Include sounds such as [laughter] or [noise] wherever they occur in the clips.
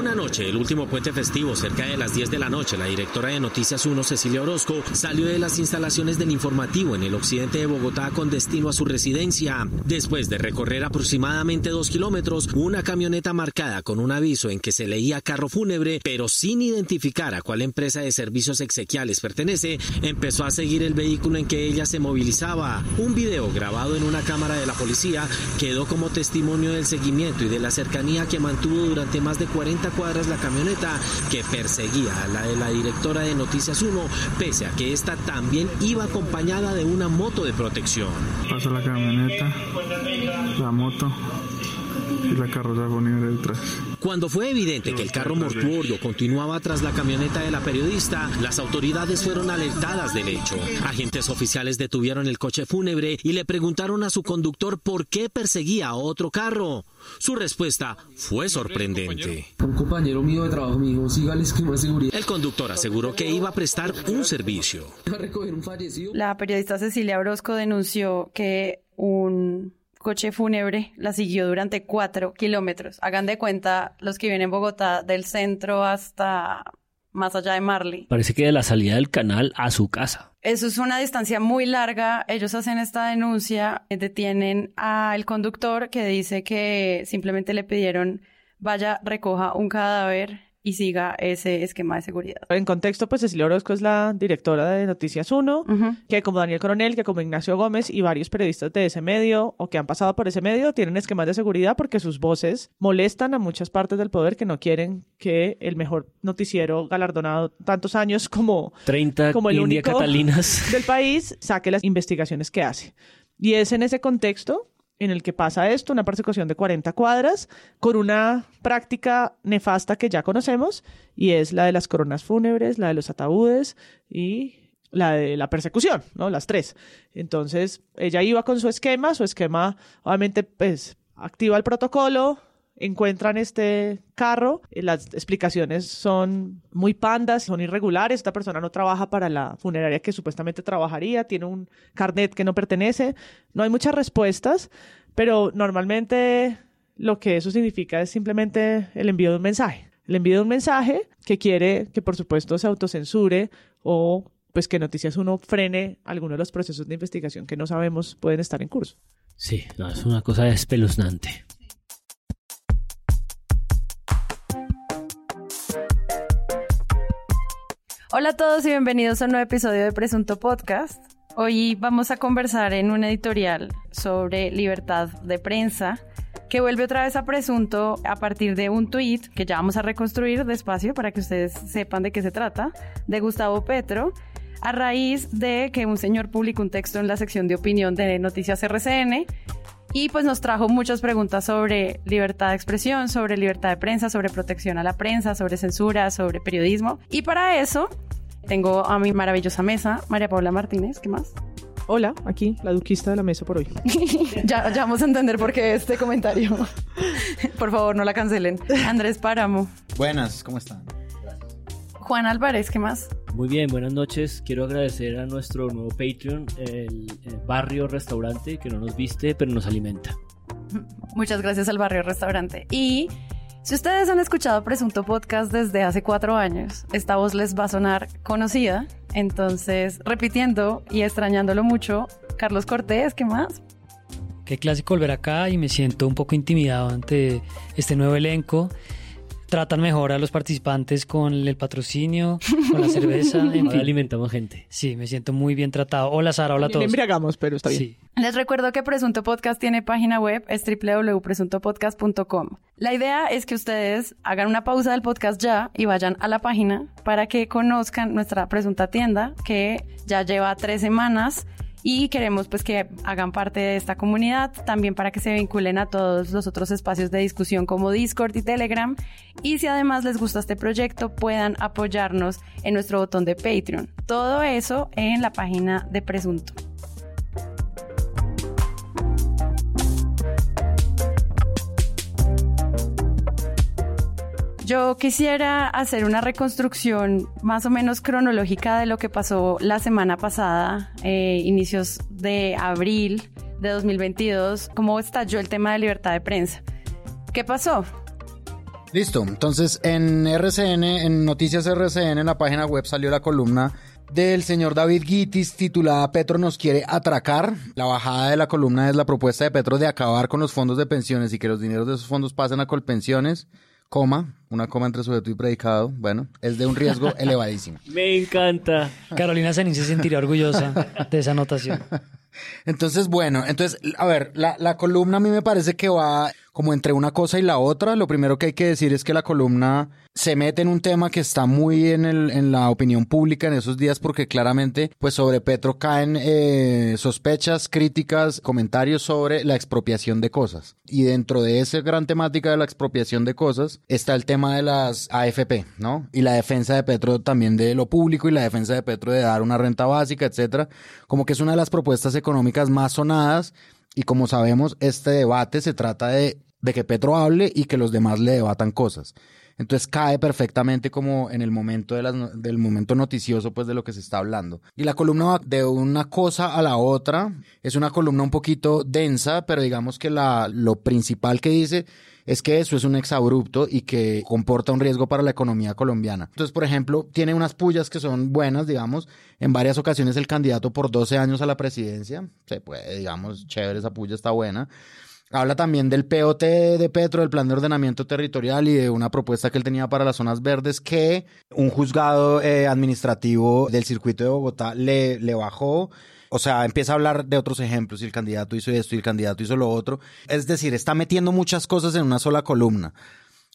Una noche, el último puente festivo, cerca de las 10 de la noche, la directora de Noticias 1, Cecilia Orozco, salió de las instalaciones del informativo en el occidente de Bogotá con destino a su residencia. Después de recorrer aproximadamente dos kilómetros, una camioneta marcada con un aviso en que se leía carro fúnebre, pero sin identificar a cuál empresa de servicios exequiales pertenece, empezó a seguir el vehículo en que ella se movilizaba. Un video grabado en una cámara de la policía quedó como testimonio del seguimiento y de la cercanía que mantuvo durante más de 40 cuadras la camioneta que perseguía a la de la directora de Noticias 1, pese a que esta también iba acompañada de una moto de protección. Pasa la camioneta, la moto y la carroza fúnebre detrás. Cuando fue evidente que el carro mortuorio continuaba tras la camioneta de la periodista, las autoridades fueron alertadas del hecho. Agentes oficiales detuvieron el coche fúnebre y le preguntaron a su conductor por qué perseguía a otro carro. Su respuesta fue sorprendente. Un compañero mío de trabajo me dijo, siga el esquema de seguridad. El conductor aseguró que iba a prestar un servicio. La periodista Cecilia Orozco denunció que un coche fúnebre la siguió durante cuatro kilómetros. Hagan de cuenta los que vienen en Bogotá del centro hasta más allá de Marley. Parece que de la salida del canal a su casa. Eso es una distancia muy larga. Ellos hacen esta denuncia, eh, detienen al conductor que dice que simplemente le pidieron vaya, recoja un cadáver y siga ese esquema de seguridad. En contexto, pues Cecilia Orozco es la directora de Noticias 1, Ujú. que como Daniel Coronel, que como Ignacio Gómez y varios periodistas de ese medio o que han pasado por ese medio tienen esquemas de seguridad porque sus voces molestan a muchas partes del poder que no quieren que el mejor noticiero galardonado tantos años como 30 Como el India único- Catalinas. del país saque las investigaciones que hace. Y es en ese contexto en el que pasa esto, una persecución de 40 cuadras, con una práctica nefasta que ya conocemos, y es la de las coronas fúnebres, la de los ataúdes y la de la persecución, ¿no? Las tres. Entonces, ella iba con su esquema, su esquema, obviamente, pues, activa el protocolo, encuentran este carro, eh, las explicaciones son muy pandas, son irregulares, esta persona no trabaja para la funeraria que supuestamente trabajaría, tiene un carnet que no pertenece, no hay muchas respuestas, pero normalmente lo que eso significa es simplemente el envío de un mensaje. El envío de un mensaje que quiere que por supuesto se autocensure o pues que Noticias Uno frene alguno de los procesos de investigación que no sabemos pueden estar en curso. Sí, no, es una cosa espeluznante. Hola a todos y bienvenidos a un nuevo episodio de Presunto Podcast. Hoy vamos a conversar en un editorial sobre libertad de prensa que vuelve otra vez a Presunto a partir de un tuit que ya vamos a reconstruir despacio para que ustedes sepan de qué se trata, de Gustavo Petro, a raíz de que un señor publicó un texto en la sección de opinión de Noticias RCN y pues nos trajo muchas preguntas sobre libertad de expresión, sobre libertad de prensa, sobre protección a la prensa, sobre censura, sobre periodismo. Y para eso tengo a mi maravillosa mesa, María Paula Martínez, ¿qué más? Hola, aquí la duquista de la mesa por hoy. [laughs] ya, ya vamos a entender por qué este comentario. [laughs] por favor, no la cancelen. Andrés Páramo, Buenas, ¿cómo están? Juan Álvarez, ¿qué más? Muy bien, buenas noches. Quiero agradecer a nuestro nuevo Patreon, el, el Barrio Restaurante, que no nos viste, pero nos alimenta. Muchas gracias al Barrio Restaurante. Y si ustedes han escuchado Presunto Podcast desde hace cuatro años, esta voz les va a sonar conocida. Entonces, repitiendo y extrañándolo mucho, Carlos Cortés, ¿qué más? Qué clásico volver acá y me siento un poco intimidado ante este nuevo elenco. Tratan mejor a los participantes con el patrocinio, con la cerveza, [laughs] en fin. alimentamos gente. Sí, me siento muy bien tratado. Hola Sara, hola a Le todos. embriagamos, pero está bien. Sí. Les recuerdo que Presunto Podcast tiene página web, es www.presuntopodcast.com. La idea es que ustedes hagan una pausa del podcast ya y vayan a la página para que conozcan nuestra presunta tienda que ya lleva tres semanas y queremos pues que hagan parte de esta comunidad, también para que se vinculen a todos los otros espacios de discusión como Discord y Telegram y si además les gusta este proyecto puedan apoyarnos en nuestro botón de Patreon. Todo eso en la página de Presunto. Yo quisiera hacer una reconstrucción más o menos cronológica de lo que pasó la semana pasada, eh, inicios de abril de 2022, cómo estalló el tema de libertad de prensa. ¿Qué pasó? Listo, entonces en RCN, en Noticias RCN, en la página web salió la columna del señor David Guitis titulada Petro nos quiere atracar. La bajada de la columna es la propuesta de Petro de acabar con los fondos de pensiones y que los dineros de esos fondos pasen a colpensiones, coma, una coma entre sujeto y predicado. Bueno, es de un riesgo [laughs] elevadísimo. Me encanta. Carolina Zenin se sentirá orgullosa de esa anotación. [laughs] Entonces, bueno, entonces, a ver, la, la columna a mí me parece que va como entre una cosa y la otra. Lo primero que hay que decir es que la columna se mete en un tema que está muy en, el, en la opinión pública en esos días porque claramente pues sobre Petro caen eh, sospechas, críticas, comentarios sobre la expropiación de cosas. Y dentro de esa gran temática de la expropiación de cosas está el tema de las AFP, ¿no? Y la defensa de Petro también de lo público y la defensa de Petro de dar una renta básica, etcétera. Como que es una de las propuestas económicas más sonadas y como sabemos este debate se trata de de que Petro hable y que los demás le debatan cosas. Entonces cae perfectamente como en el momento del momento noticioso pues de lo que se está hablando. Y la columna va de una cosa a la otra. Es una columna un poquito densa, pero digamos que lo principal que dice es que eso es un exabrupto y que comporta un riesgo para la economía colombiana. Entonces, por ejemplo, tiene unas pullas que son buenas, digamos. En varias ocasiones el candidato por 12 años a la presidencia. Se puede, digamos, chévere, esa puya está buena. Habla también del POT de Petro, del plan de ordenamiento territorial y de una propuesta que él tenía para las zonas verdes que un juzgado eh, administrativo del circuito de Bogotá le, le bajó. O sea, empieza a hablar de otros ejemplos y el candidato hizo esto y el candidato hizo lo otro. Es decir, está metiendo muchas cosas en una sola columna.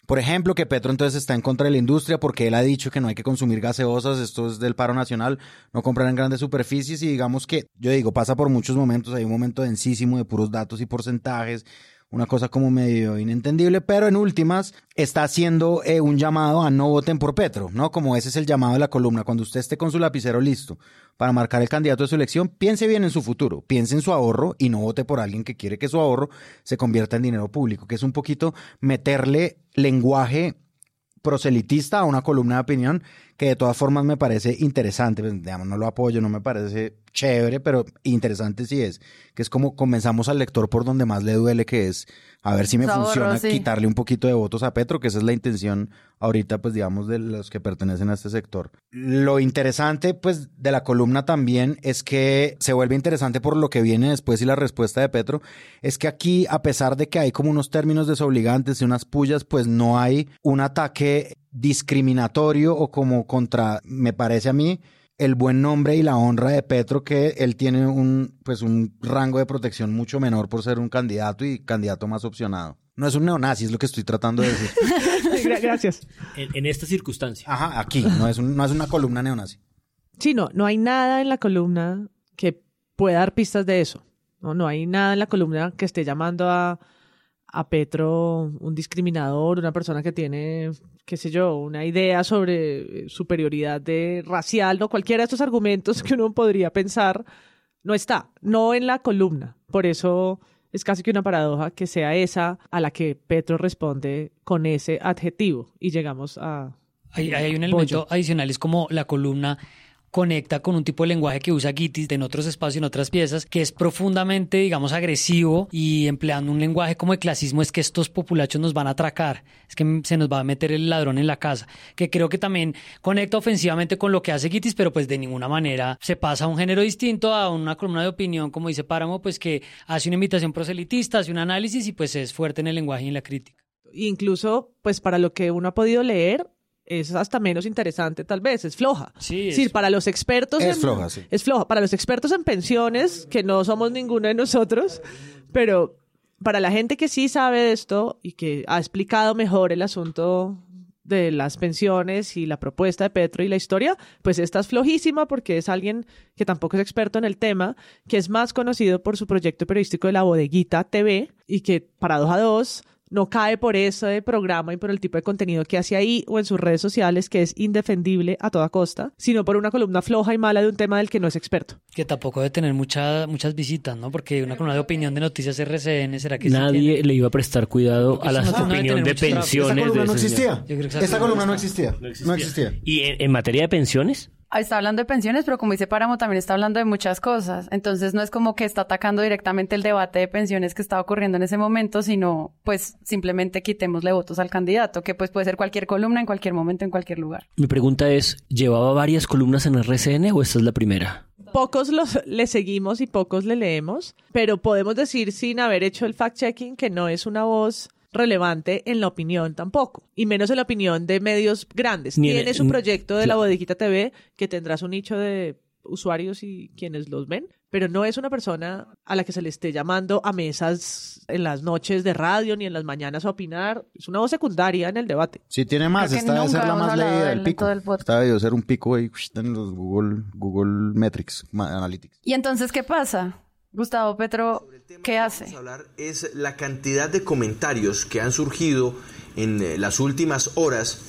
Por ejemplo, que Petro entonces está en contra de la industria porque él ha dicho que no hay que consumir gaseosas, esto es del paro nacional, no comprar en grandes superficies y digamos que, yo digo, pasa por muchos momentos, hay un momento densísimo de puros datos y porcentajes, una cosa como medio inentendible, pero en últimas está haciendo eh, un llamado a no voten por Petro, ¿no? Como ese es el llamado de la columna, cuando usted esté con su lapicero listo para marcar el candidato de su elección, piense bien en su futuro, piense en su ahorro y no vote por alguien que quiere que su ahorro se convierta en dinero público, que es un poquito meterle lenguaje proselitista a una columna de opinión que de todas formas me parece interesante, pues, digamos, no lo apoyo, no me parece chévere, pero interesante sí es, que es como comenzamos al lector por donde más le duele, que es a ver si me funciona sí. quitarle un poquito de votos a Petro, que esa es la intención ahorita, pues digamos, de los que pertenecen a este sector. Lo interesante, pues, de la columna también es que se vuelve interesante por lo que viene después y la respuesta de Petro, es que aquí, a pesar de que hay como unos términos desobligantes y unas pullas, pues no hay un ataque discriminatorio o como contra, me parece a mí, el buen nombre y la honra de Petro que él tiene un pues un rango de protección mucho menor por ser un candidato y candidato más opcionado. No es un neonazi, es lo que estoy tratando de decir. [laughs] Gra- Gracias. En, en esta circunstancia. Ajá, aquí, no es, un- no es una columna neonazi. Sí, no, no hay nada en la columna que pueda dar pistas de eso. No, no hay nada en la columna que esté llamando a, a Petro un discriminador, una persona que tiene, qué sé yo, una idea sobre superioridad de racial, no cualquiera de estos argumentos que uno podría pensar, no está, no en la columna. Por eso es casi que una paradoja que sea esa a la que Petro responde con ese adjetivo. Y llegamos a Hay, hay un elemento adicional, es como la columna conecta con un tipo de lenguaje que usa Gitis en otros espacios, en otras piezas, que es profundamente, digamos, agresivo y empleando un lenguaje como de clasismo, es que estos populachos nos van a atracar, es que se nos va a meter el ladrón en la casa, que creo que también conecta ofensivamente con lo que hace Gitis, pero pues de ninguna manera se pasa a un género distinto, a una columna de opinión, como dice Páramo, pues que hace una invitación proselitista, hace un análisis y pues es fuerte en el lenguaje y en la crítica. incluso pues para lo que uno ha podido leer es hasta menos interesante tal vez, es floja. Sí, Es decir, es- para los expertos Es en- floja, sí. Es floja. Para los expertos en pensiones, que no somos ninguno de nosotros, pero para la gente que sí sabe de esto y que ha explicado mejor el asunto de las pensiones y la propuesta de Petro y la historia, pues esta es flojísima porque es alguien que tampoco es experto en el tema, que es más conocido por su proyecto periodístico de La Bodeguita TV y que, paradoja 2, no cae por ese programa y por el tipo de contenido que hace ahí o en sus redes sociales, que es indefendible a toda costa, sino por una columna floja y mala de un tema del que no es experto. Que tampoco debe tener mucha- muchas visitas, ¿no? Porque una columna de opinión de noticias RCN, ¿será que sí Nadie le iba a prestar cuidado a Eso la no- opinión de tráfico. Esta pensiones. columna de no existía. Esta columna no existía. No existía. ¿Y en, en materia de pensiones? Ah, Está hablando de pensiones, pero como dice Páramo, también está hablando de muchas cosas. Entonces no es como que está atacando directamente el debate de pensiones que estaba ocurriendo en ese momento, sino pues simplemente quitémosle votos al candidato, que pues puede ser cualquier columna en cualquier momento, en cualquier lugar. Mi pregunta es, ¿llevaba varias columnas en RCN o esta es la primera? Pocos los, le seguimos y pocos le leemos, pero podemos decir sin haber hecho el fact-checking que no es una voz relevante en la opinión tampoco, y menos en la opinión de medios grandes. Ni en- Tiene su n- proyecto de la bodeguita TV que tendrá su nicho de usuarios y quienes los ven, pero no es una persona a la que se le esté llamando a mesas en las noches de radio ni en las mañanas a opinar. Es una voz secundaria en el debate. Si tiene más, Creo esta debe ser la más leída de del pico. el podcast. Esta debió ser un pico ahí en los Google, Google Metrics Analytics. ¿Y entonces qué pasa? Gustavo Petro, ¿qué hace? Vamos a hablar es la cantidad de comentarios que han surgido en eh, las últimas horas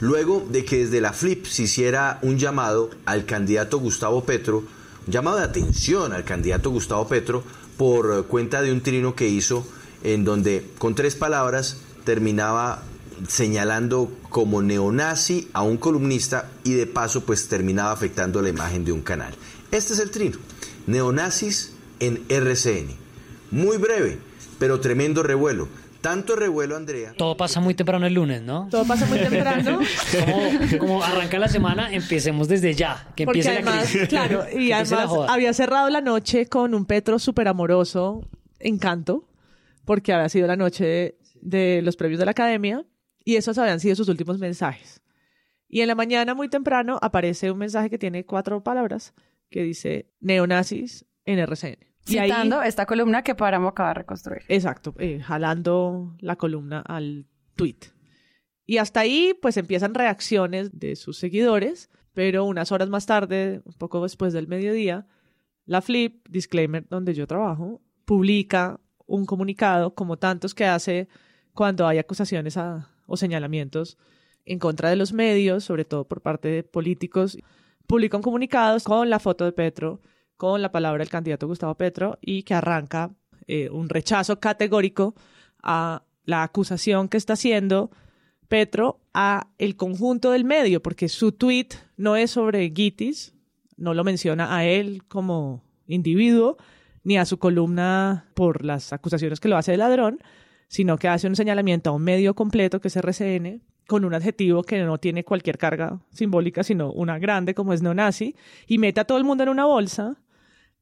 luego de que desde la FLIP se hiciera un llamado al candidato Gustavo Petro, un llamado de atención al candidato Gustavo Petro por eh, cuenta de un trino que hizo en donde con tres palabras terminaba señalando como neonazi a un columnista y de paso pues terminaba afectando la imagen de un canal. Este es el trino. Neonazis en RCN. Muy breve, pero tremendo revuelo. Tanto revuelo, Andrea. Todo pasa muy temprano el lunes, ¿no? Todo pasa muy temprano. [laughs] Como, como arranca la semana, empecemos desde ya, que Porque empiece la además, crisis. claro, [laughs] y la además había cerrado la noche con un Petro súper amoroso, encanto, porque había sido la noche de, de los premios de la academia y esos habían sido sus últimos mensajes. Y en la mañana, muy temprano, aparece un mensaje que tiene cuatro palabras que dice neonazis en RCN. Y ahí- Citando esta columna que Páramo acaba de reconstruir. Exacto, eh, jalando la columna al tweet. Y hasta ahí, pues empiezan reacciones de sus seguidores, pero unas horas más tarde, un poco después del mediodía, la Flip, disclaimer donde yo trabajo, publica un comunicado, como tantos que hace cuando hay acusaciones a- o señalamientos en contra de los medios, sobre todo por parte de políticos. Publica un comunicado con la foto de Petro, con la palabra del candidato Gustavo Petro y que arranca eh, un rechazo categórico a la acusación que está haciendo Petro a el conjunto del medio, porque su tweet no es sobre Gitis, no lo menciona a él como individuo, ni a su columna por las acusaciones que lo hace de ladrón, sino que hace un señalamiento a un medio completo que es RCN, con un adjetivo que no tiene cualquier carga simbólica, sino una grande como es neonazi, y mete a todo el mundo en una bolsa,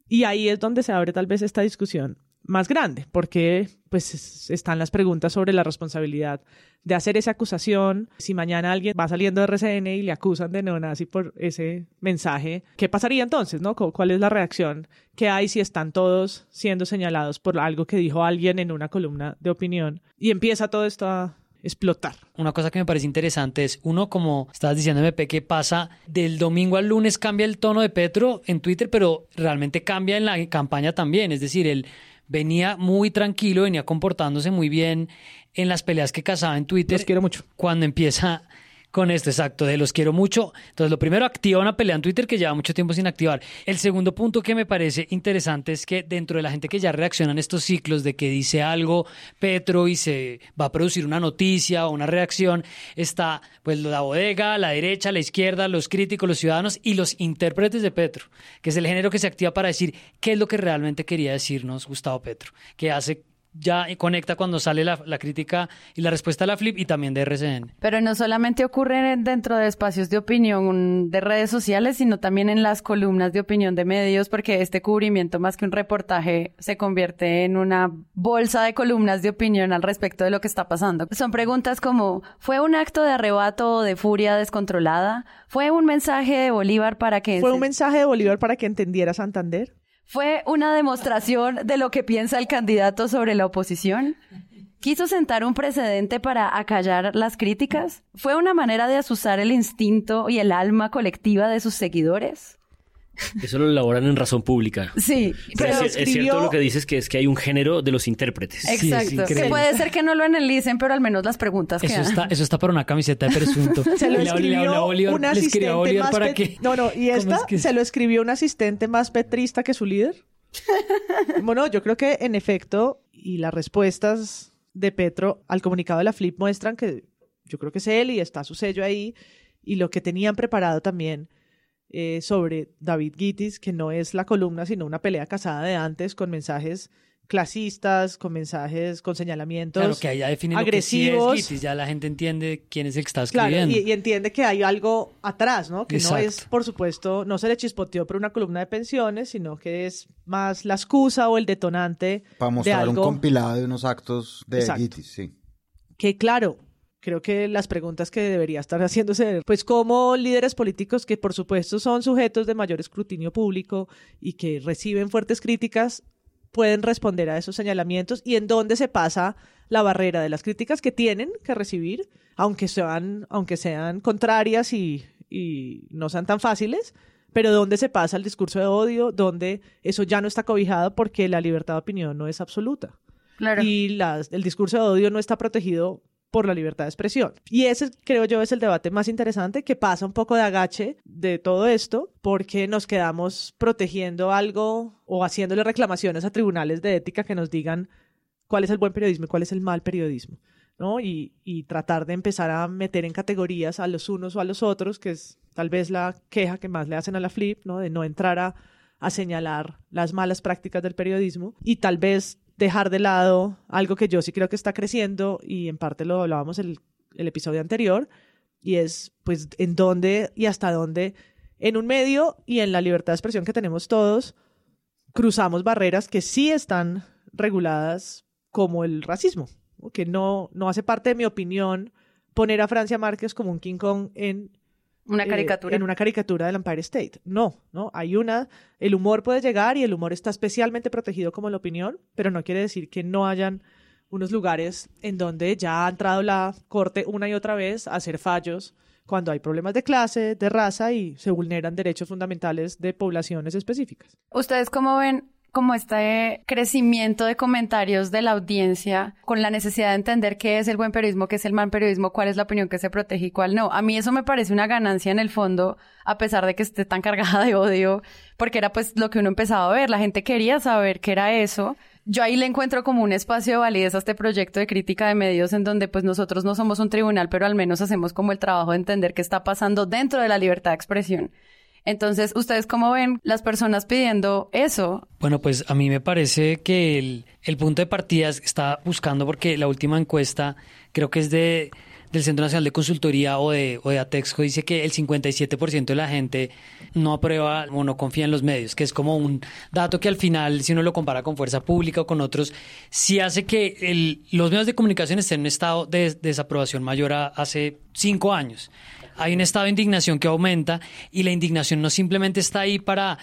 y ahí es donde se abre tal vez esta discusión más grande, porque pues es- están las preguntas sobre la responsabilidad de hacer esa acusación. Si mañana alguien va saliendo de RCN y le acusan de neonazi por ese mensaje, ¿qué pasaría entonces? ¿no? ¿Cu- ¿Cuál es la reacción que hay si están todos siendo señalados por algo que dijo alguien en una columna de opinión? Y empieza todo esto explotar. Una cosa que me parece interesante es, uno, como estabas diciendo, MP, que pasa del domingo al lunes, cambia el tono de Petro en Twitter, pero realmente cambia en la campaña también. Es decir, él venía muy tranquilo, venía comportándose muy bien en las peleas que cazaba en Twitter. Los quiero mucho. Cuando empieza con esto, exacto, de los quiero mucho. Entonces, lo primero, activa una pelea en Twitter que lleva mucho tiempo sin activar. El segundo punto que me parece interesante es que dentro de la gente que ya reacciona en estos ciclos de que dice algo Petro y se va a producir una noticia o una reacción, está pues la bodega, la derecha, la izquierda, los críticos, los ciudadanos y los intérpretes de Petro, que es el género que se activa para decir qué es lo que realmente quería decirnos Gustavo Petro, que hace ya conecta cuando sale la, la crítica y la respuesta de la Flip y también de RCN. Pero no solamente ocurre dentro de espacios de opinión de redes sociales, sino también en las columnas de opinión de medios, porque este cubrimiento, más que un reportaje, se convierte en una bolsa de columnas de opinión al respecto de lo que está pasando. Son preguntas como, ¿fue un acto de arrebato o de furia descontrolada? ¿Fue un mensaje de Bolívar para que... ¿Fue un mensaje de Bolívar para que entendiera Santander? ¿Fue una demostración de lo que piensa el candidato sobre la oposición? ¿Quiso sentar un precedente para acallar las críticas? ¿Fue una manera de asusar el instinto y el alma colectiva de sus seguidores? Eso lo elaboran en razón pública. Sí, Pero pero es, es cierto lo que dices, que es que hay un género de los intérpretes. Exacto. que puede ser que no lo analicen, pero al menos las preguntas Eso quedan. está, eso está para una camiseta de presunto. [laughs] Se lo escribió Bolívar- un le escribí a asistente Bolívar más para pet- que... No, no, y [laughs] ¿Cómo esta es que- se lo escribió un asistente más petrista que su líder. [laughs] bueno, yo creo que en efecto, y las respuestas de Petro al comunicado de la Flip muestran que yo creo que es él y está su sello ahí, y lo que tenían preparado también eh, sobre David Gitis, que no es la columna, sino una pelea casada de antes con mensajes clasistas, con mensajes, con señalamientos Claro, que allá definen agresivos. lo que sí es Gitis, ya la gente entiende quién es el que está Claro, escribiendo. y, y entiende que hay algo atrás, ¿no? Que no es, por supuesto, no se le chispoteó por una columna de pensiones, sino que es más la excusa o el detonante Para de mostrar un compilado de unos actos de Exacto. Gitis, sí. que, claro, creo que las preguntas que debería estar haciéndose, pues como líderes políticos que, por supuesto, son sujetos de mayor escrutinio público y que reciben fuertes críticas, pueden responder a esos señalamientos y en dónde se pasa la barrera de las críticas que tienen que recibir, aunque sean, aunque sean contrarias y, y no sean tan fáciles, pero dónde se pasa el discurso de odio, donde eso ya no está cobijado porque la libertad de opinión no es absoluta. Claro. Y las- el discurso de odio no está protegido por la libertad de expresión. Y ese, creo yo, es el debate más interesante que pasa un poco de agache de todo esto, porque nos quedamos protegiendo algo o haciéndole reclamaciones a tribunales de ética que nos digan cuál es el buen periodismo y cuál es el mal periodismo. ¿no? Y, y tratar de empezar a meter en categorías a los unos o a los otros, que es tal vez la queja que más le hacen a la Flip, ¿no? de no entrar a, a señalar las malas prácticas del periodismo y tal vez dejar de lado algo que yo sí creo que está creciendo y en parte lo hablábamos el, el episodio anterior y es pues en dónde y hasta dónde en un medio y en la libertad de expresión que tenemos todos cruzamos barreras que sí están reguladas como el racismo, que no, no hace parte de mi opinión poner a Francia Márquez como un King Kong en Una eh, caricatura. en una caricatura del Empire State. No, no, hay una, el humor puede llegar y el humor está especialmente protegido como la opinión, pero no quiere decir que no hayan unos lugares en donde ya ha entrado la corte una y otra vez a hacer fallos cuando hay problemas de clase, de raza y se vulneran derechos fundamentales de poblaciones específicas. ¿Ustedes cómo ven como este crecimiento de comentarios de la audiencia con la necesidad de entender qué es el buen periodismo, qué es el mal periodismo, cuál es la opinión que se protege y cuál no? A mí eso me parece una ganancia en el fondo, a pesar de que esté tan cargada de odio, porque era pues lo que uno empezaba a ver, la gente quería saber qué era eso. Yo ahí le encuentro como un espacio de validez a este proyecto de crítica de medios en donde pues nosotros no somos un tribunal, pero al menos hacemos como el trabajo de entender qué está pasando dentro de la libertad de expresión. Entonces, ¿ustedes cómo ven las personas pidiendo eso? Bueno, pues a mí me parece que el, el punto de partida es- está buscando, porque la última encuesta creo que es de del Centro Nacional de Consultoría o de, o de Atexco dice que el 57% de la gente no aprueba o no confía en los medios, que es como un dato que al final, si uno lo compara con Fuerza Pública o con otros, sí hace que el- los medios de comunicación estén en un estado de desaprobación mayor a hace cinco años. Hay un estado de indignación que aumenta y la indignación no simplemente está ahí para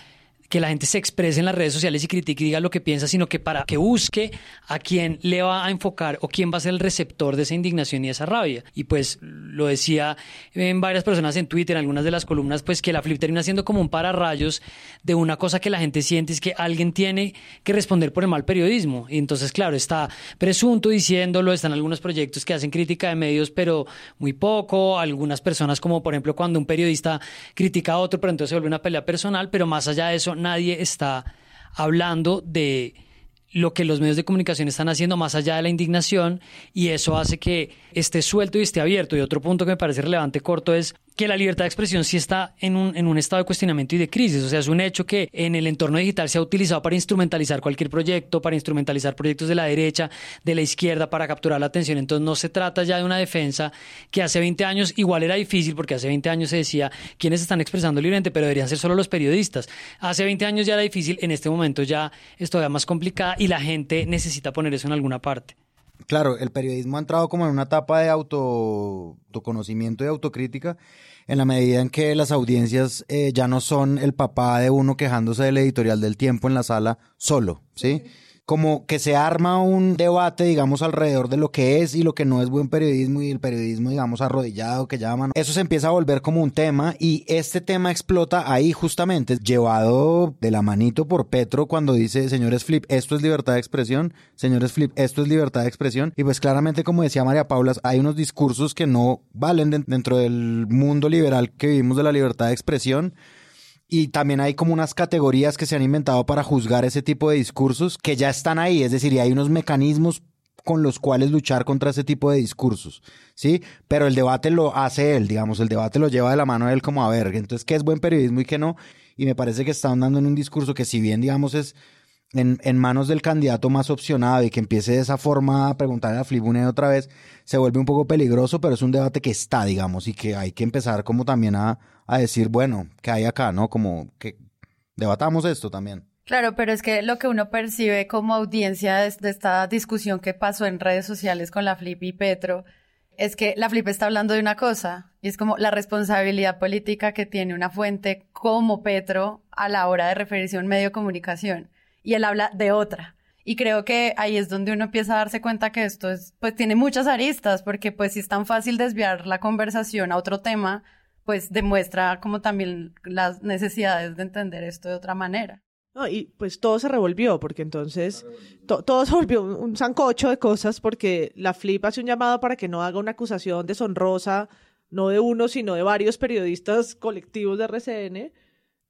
que la gente se exprese en las redes sociales y critique y diga lo que piensa, sino que para que busque a quién le va a enfocar o quién va a ser el receptor de esa indignación y esa rabia. Y pues lo decía en varias personas en Twitter, en algunas de las columnas, pues que la Flip termina siendo como un pararrayos de una cosa que la gente siente es que alguien tiene que responder por el mal periodismo. Y entonces, claro, está presunto diciéndolo, están algunos proyectos que hacen crítica de medios, pero muy poco, algunas personas como por ejemplo cuando un periodista critica a otro, pero entonces se vuelve una pelea personal, pero más allá de eso, nadie está hablando de lo que los medios de comunicación están haciendo más allá de la indignación y eso hace que esté suelto y esté abierto. Y otro punto que me parece relevante corto es que la libertad de expresión sí está en un, en un estado de cuestionamiento y de crisis. O sea, es un hecho que en el entorno digital se ha utilizado para instrumentalizar cualquier proyecto, para instrumentalizar proyectos de la derecha, de la izquierda, para capturar la atención. Entonces no se trata ya de una defensa que hace 20 años igual era difícil porque hace 20 años se decía quiénes están expresando libremente, pero deberían ser solo los periodistas. Hace 20 años ya era difícil, en este momento ya es todavía más complicada y la gente necesita poner eso en alguna parte. Claro, el periodismo ha entrado como en una etapa de auto, autoconocimiento y autocrítica en la medida en que las audiencias eh, ya no son el papá de uno quejándose del editorial del tiempo en la sala solo, ¿sí? Como que se arma un debate, digamos, alrededor de lo que es y lo que no es buen periodismo y el periodismo, digamos, arrodillado que llaman. Eso se empieza a volver como un tema y este tema explota ahí justamente, llevado de la manito por Petro cuando dice, señores Flip, esto es libertad de expresión, señores Flip, esto es libertad de expresión. Y pues claramente, como decía María Paula, hay unos discursos que no valen den- dentro del mundo liberal que vivimos de la libertad de expresión. Y también hay como unas categorías que se han inventado para juzgar ese tipo de discursos que ya están ahí, es decir, y hay unos mecanismos con los cuales luchar contra ese tipo de discursos, ¿sí? Pero el debate lo hace él, digamos, el debate lo lleva de la mano de él como a ver, entonces, ¿qué es buen periodismo y qué no? Y me parece que está andando en un discurso que si bien, digamos, es en, manos del candidato más opcionado y que empiece de esa forma a preguntarle a y otra vez, se vuelve un poco peligroso, pero es un debate que está, digamos, y que hay que empezar como también a, a decir, bueno, ¿qué hay acá, no? Como que debatamos esto también. Claro, pero es que lo que uno percibe como audiencia de, de esta discusión que pasó en redes sociales con la Flip y Petro es que la Flip está hablando de una cosa y es como la responsabilidad política que tiene una fuente como Petro a la hora de referirse a un medio de comunicación y él habla de otra. Y creo que ahí es donde uno empieza a darse cuenta que esto es, pues tiene muchas aristas, porque pues si es tan fácil desviar la conversación a otro tema, pues demuestra como también las necesidades de entender esto de otra manera. No, y pues todo se revolvió, porque entonces to todo se volvió un, un sancocho de cosas, porque la Flip hace un llamado para que no haga una acusación deshonrosa, no de uno, sino de varios periodistas colectivos de RCN,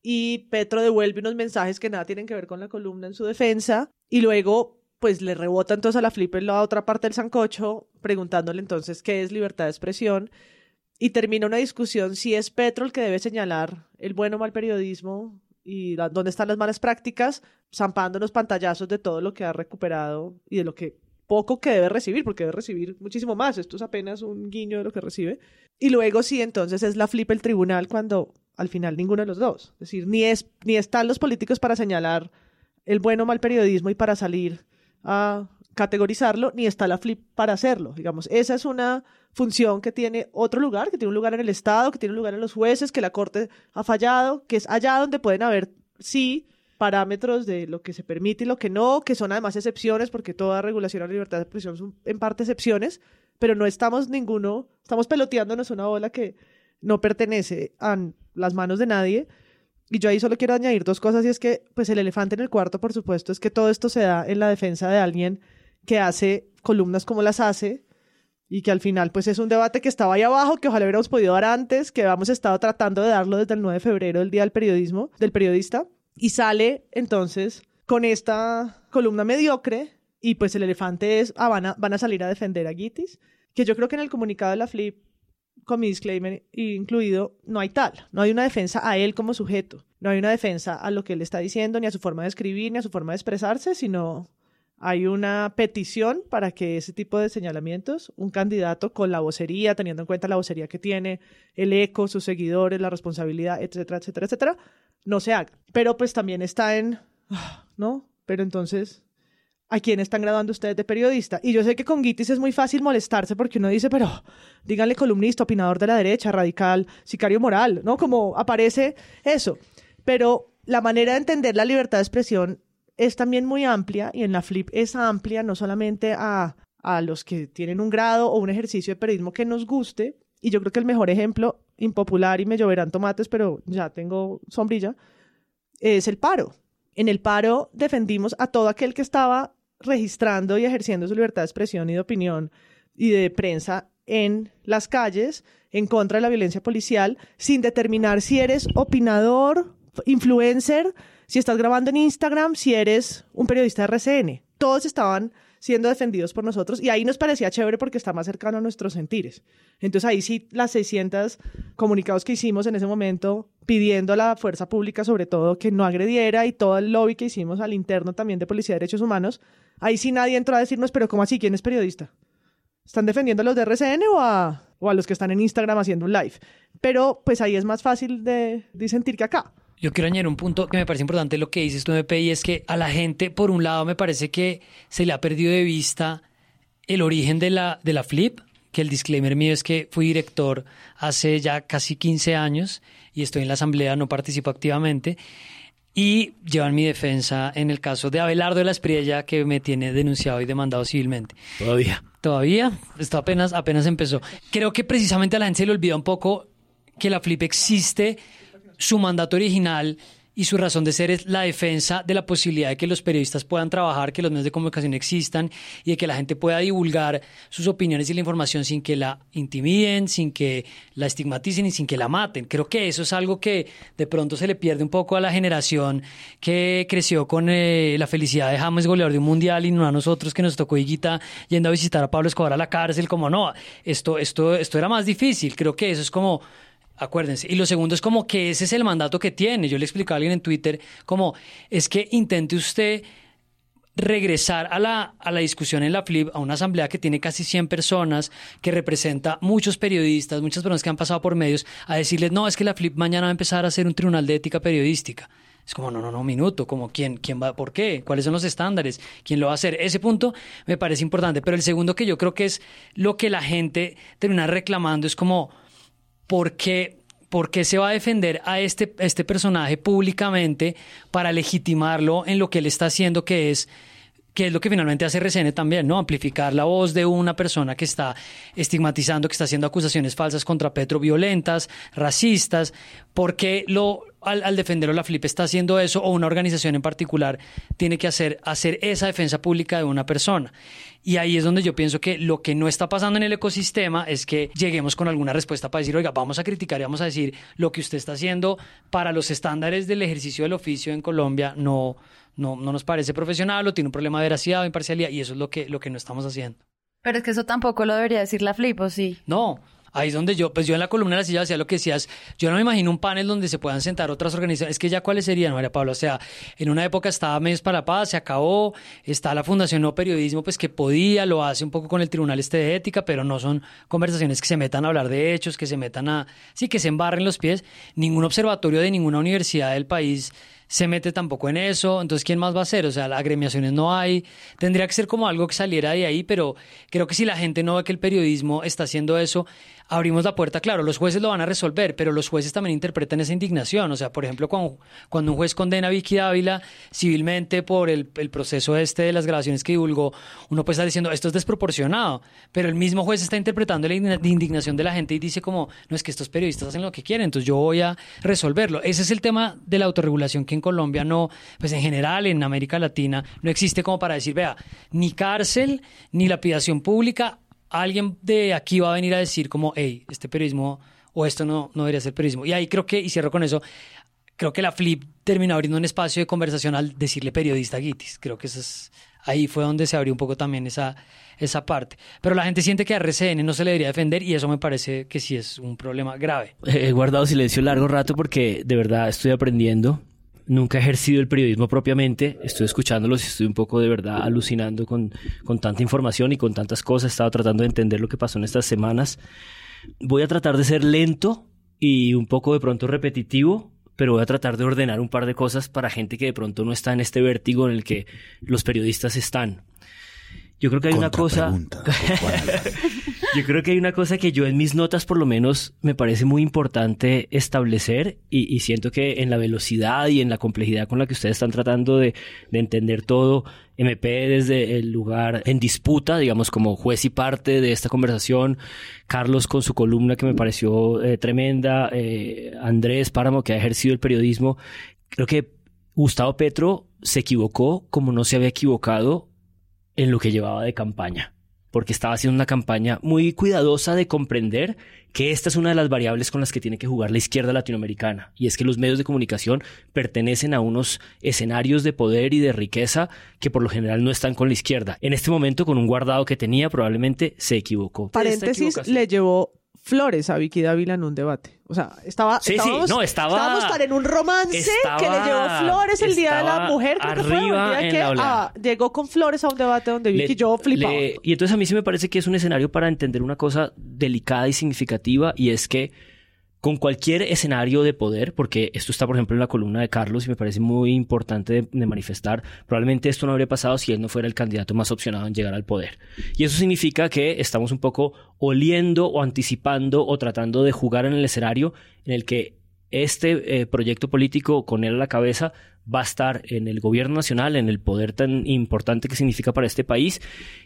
y Petro devuelve unos mensajes que nada tienen que ver con la columna en su defensa y luego pues le rebota entonces a la flip en la otra parte del sancocho preguntándole entonces qué es libertad de expresión y termina una discusión si es Petro el que debe señalar el bueno o mal periodismo y la, dónde están las malas prácticas, zampándonos pantallazos de todo lo que ha recuperado y de lo que poco que debe recibir, porque debe recibir muchísimo más. Esto es apenas un guiño de lo que recibe. Y luego sí, entonces es la flip el tribunal cuando al final ninguno de los dos. Es decir, ni, es, ni están los políticos para señalar el bueno o mal periodismo y para salir a categorizarlo, ni está la flip para hacerlo. Digamos, esa es una función que tiene otro lugar, que tiene un lugar en el Estado, que tiene un lugar en los jueces, que la Corte ha fallado, que es allá donde pueden haber, sí, parámetros de lo que se permite y lo que no, que son además excepciones, porque toda regulación a la libertad de expresión son en parte excepciones, pero no estamos ninguno, estamos peloteándonos una bola que no pertenece a las manos de nadie. Y yo ahí solo quiero añadir dos cosas y es que pues el elefante en el cuarto, por supuesto, es que todo esto se da en la defensa de alguien que hace columnas como las hace y que al final pues es un debate que estaba ahí abajo, que ojalá hubiéramos podido dar antes, que hemos estado tratando de darlo desde el 9 de febrero, el Día del Periodismo, del periodista, y sale entonces con esta columna mediocre y pues el elefante es, ah, van a, van a salir a defender a Gitis, que yo creo que en el comunicado de la Flip con mi disclaimer incluido, no hay tal. No hay una defensa a él como sujeto. No hay una defensa a lo que él está diciendo, ni a su forma de escribir, ni a su forma de expresarse, sino hay una petición para que ese tipo de señalamientos, un candidato con la vocería, teniendo en cuenta la vocería que tiene, el eco, sus seguidores, la responsabilidad, etcétera, etcétera, etcétera, no se haga. Pero pues también está en, ¿no? Pero entonces, ¿a quién están graduando ustedes de periodista? Y yo sé que con Gitis es muy fácil molestarse porque uno dice, pero díganle columnista, opinador de la derecha, radical, sicario moral, ¿no? Como aparece eso. Pero la manera de entender la libertad de expresión es también muy amplia y en la Flip es amplia no solamente a, a los que tienen un grado o un ejercicio de periodismo que nos guste, y yo creo que el mejor ejemplo, impopular y me lloverán tomates, pero ya tengo sombrilla, es el paro. En el paro defendimos a todo aquel que estaba registrando y ejerciendo su libertad de expresión y de opinión y de prensa en las calles en contra de la violencia policial sin determinar si eres opinador, influencer, si estás grabando en Instagram, si eres un periodista de RCN. Todos estaban siendo defendidos por nosotros y ahí nos parecía chévere porque está más cercano a nuestros sentires. Entonces ahí sí las 600 comunicados que hicimos en ese momento pidiendo a la fuerza pública sobre todo que no agrediera y todo el lobby que hicimos al interno también de Policía de Derechos Humanos, ahí sí nadie entró a decirnos, pero ¿cómo así? ¿Quién es periodista? ¿Están defendiendo a los de RCN o a, o a los que están en Instagram haciendo un live? Pero pues ahí es más fácil de disentir que acá. Yo quiero añadir un punto que me parece importante lo que dices tú, MP, y es que a la gente, por un lado, me parece que se le ha perdido de vista el origen de la, de la Flip, que el disclaimer mío es que fui director hace ya casi 15 años y estoy en la asamblea, no participo activamente, y llevan mi defensa en el caso de Abelardo de la Espriella, que me tiene denunciado y demandado civilmente. Todavía. Todavía, esto apenas, apenas empezó. Creo que precisamente a la gente se le olvida un poco que la Flip existe su mandato original y su razón de ser es la defensa de la posibilidad de que los periodistas puedan trabajar, que los medios de comunicación existan y de que la gente pueda divulgar sus opiniones y la información sin que la intimiden, sin que la estigmaticen y sin que la maten. Creo que eso es algo que de pronto se le pierde un poco a la generación que creció con eh, la felicidad de James goleador de un mundial y no a nosotros que nos tocó Higuita yendo a visitar a Pablo Escobar a la cárcel, como no, esto, esto, esto era más difícil. Creo que eso es como Acuérdense. Y lo segundo es como que ese es el mandato que tiene. Yo le expliqué a alguien en Twitter como es que intente usted regresar a la, a la discusión en la FLIP, a una asamblea que tiene casi 100 personas, que representa muchos periodistas, muchas personas que han pasado por medios, a decirles, no, es que la FLIP mañana va a empezar a ser un tribunal de ética periodística. Es como, no, no, no, minuto, como quién, quién va, por qué, cuáles son los estándares, quién lo va a hacer. Ese punto me parece importante. Pero el segundo que yo creo que es lo que la gente termina reclamando es como, ¿por qué, se va a defender a este, este personaje públicamente para legitimarlo en lo que él está haciendo, que es que es lo que finalmente hace RCN también, ¿no? Amplificar la voz de una persona que está estigmatizando, que está haciendo acusaciones falsas contra Petro, violentas, racistas, porque lo al, al, defenderlo la FLIP está haciendo eso o una organización en particular tiene que hacer, hacer esa defensa pública de una persona. Y ahí es donde yo pienso que lo que no está pasando en el ecosistema es que lleguemos con alguna respuesta para decir, oiga, vamos a criticar y vamos a decir lo que usted está haciendo para los estándares del ejercicio del oficio en Colombia no, no, no nos parece profesional o tiene un problema de veracidad o imparcialidad y eso es lo que, lo que no estamos haciendo. Pero es que eso tampoco lo debería decir la FLIP, ¿o sí? No, Ahí es donde yo, pues yo en la columna de la silla hacía lo que decías, yo no me imagino un panel donde se puedan sentar otras organizaciones, es que ya cuáles serían, María Pablo, o sea, en una época estaba Medios para la Paz, se acabó, está la Fundación No Periodismo, pues que podía, lo hace un poco con el Tribunal Este de Ética, pero no son conversaciones que se metan a hablar de hechos, que se metan a, sí, que se embarren los pies, ningún observatorio de ninguna universidad del país se mete tampoco en eso, entonces ¿quién más va a hacer? O sea, agremiaciones no hay, tendría que ser como algo que saliera de ahí, pero creo que si la gente no ve que el periodismo está haciendo eso, abrimos la puerta, claro, los jueces lo van a resolver, pero los jueces también interpretan esa indignación. O sea, por ejemplo, cuando, un juez condena a Vicky Dávila civilmente por el, proceso este de las grabaciones que divulgó, uno puede estar diciendo, esto es desproporcionado, pero el mismo juez está interpretando la indignación de la gente y dice como, no es que estos periodistas hacen lo que quieren, entonces yo voy a resolverlo. Ese es el tema de la autorregulación que en Colombia no, pues en general en América Latina no existe como para decir, vea, ni cárcel, ni lapidación pública, alguien de aquí va a venir a decir como, hey, este periodismo o esto no, no debería ser periodismo. Y ahí creo que, y cierro con eso, creo que la Flip terminó abriendo un espacio de conversación al decirle periodista a Gitis. Creo que eso es, ahí fue donde se abrió un poco también esa, esa parte. Pero la gente siente que a RCN no se le debería defender y eso me parece que sí es un problema grave. He guardado silencio largo rato porque de verdad estoy aprendiendo nunca he ejercido el periodismo propiamente, estoy escuchándolos y estoy un poco de verdad alucinando con, con tanta información y con tantas cosas, he estado tratando de entender lo que pasó en estas semanas. Voy a tratar de ser lento y un poco de pronto repetitivo, pero voy a tratar de ordenar un par de cosas para gente que de pronto no está en este vértigo en el que los periodistas están. Yo creo que hay una cosa. [laughs] yo creo que hay una cosa que yo en mis notas, por lo menos, me parece muy importante establecer y, siento que en la velocidad y en la complejidad con la que ustedes están tratando de, entender todo, MP desde el lugar en disputa, digamos, como juez y parte de esta conversación, Carlos con su columna que me pareció eh, tremenda, eh, Andrés Páramo que ha ejercido el periodismo, creo que Gustavo Petro se equivocó como no se había equivocado en lo que llevaba de campaña, porque estaba haciendo una campaña muy cuidadosa de comprender que esta es una de las variables con las que tiene que jugar la izquierda latinoamericana, y es que los medios de comunicación pertenecen a unos escenarios de poder y de riqueza que por lo general no están con la izquierda. En este momento, con un guardado que tenía, probablemente se equivocó. Paréntesis, le llevó flores a Vicky Dávila en un debate. O sea, estaba, sí, estábamos, no, estaba, estábamos en un romance que le llevó flores el Día de la Mujer. Creo arriba que fue, que, llegó con flores a un debate donde Vicky y yo flipaba. y entonces a mí sí me parece que es un escenario para entender una cosa delicada y significativa y es que con cualquier escenario de poder, porque esto está, por ejemplo, en la columna de Carlos y me parece muy importante de, manifestar, probablemente esto no habría pasado si él no fuera el candidato más opcionado en llegar al poder. Y eso significa que estamos un poco oliendo o anticipando o tratando de jugar en el escenario en el que este eh, proyecto político con él a la cabeza va a estar en el gobierno nacional, en el poder tan importante que significa para este país.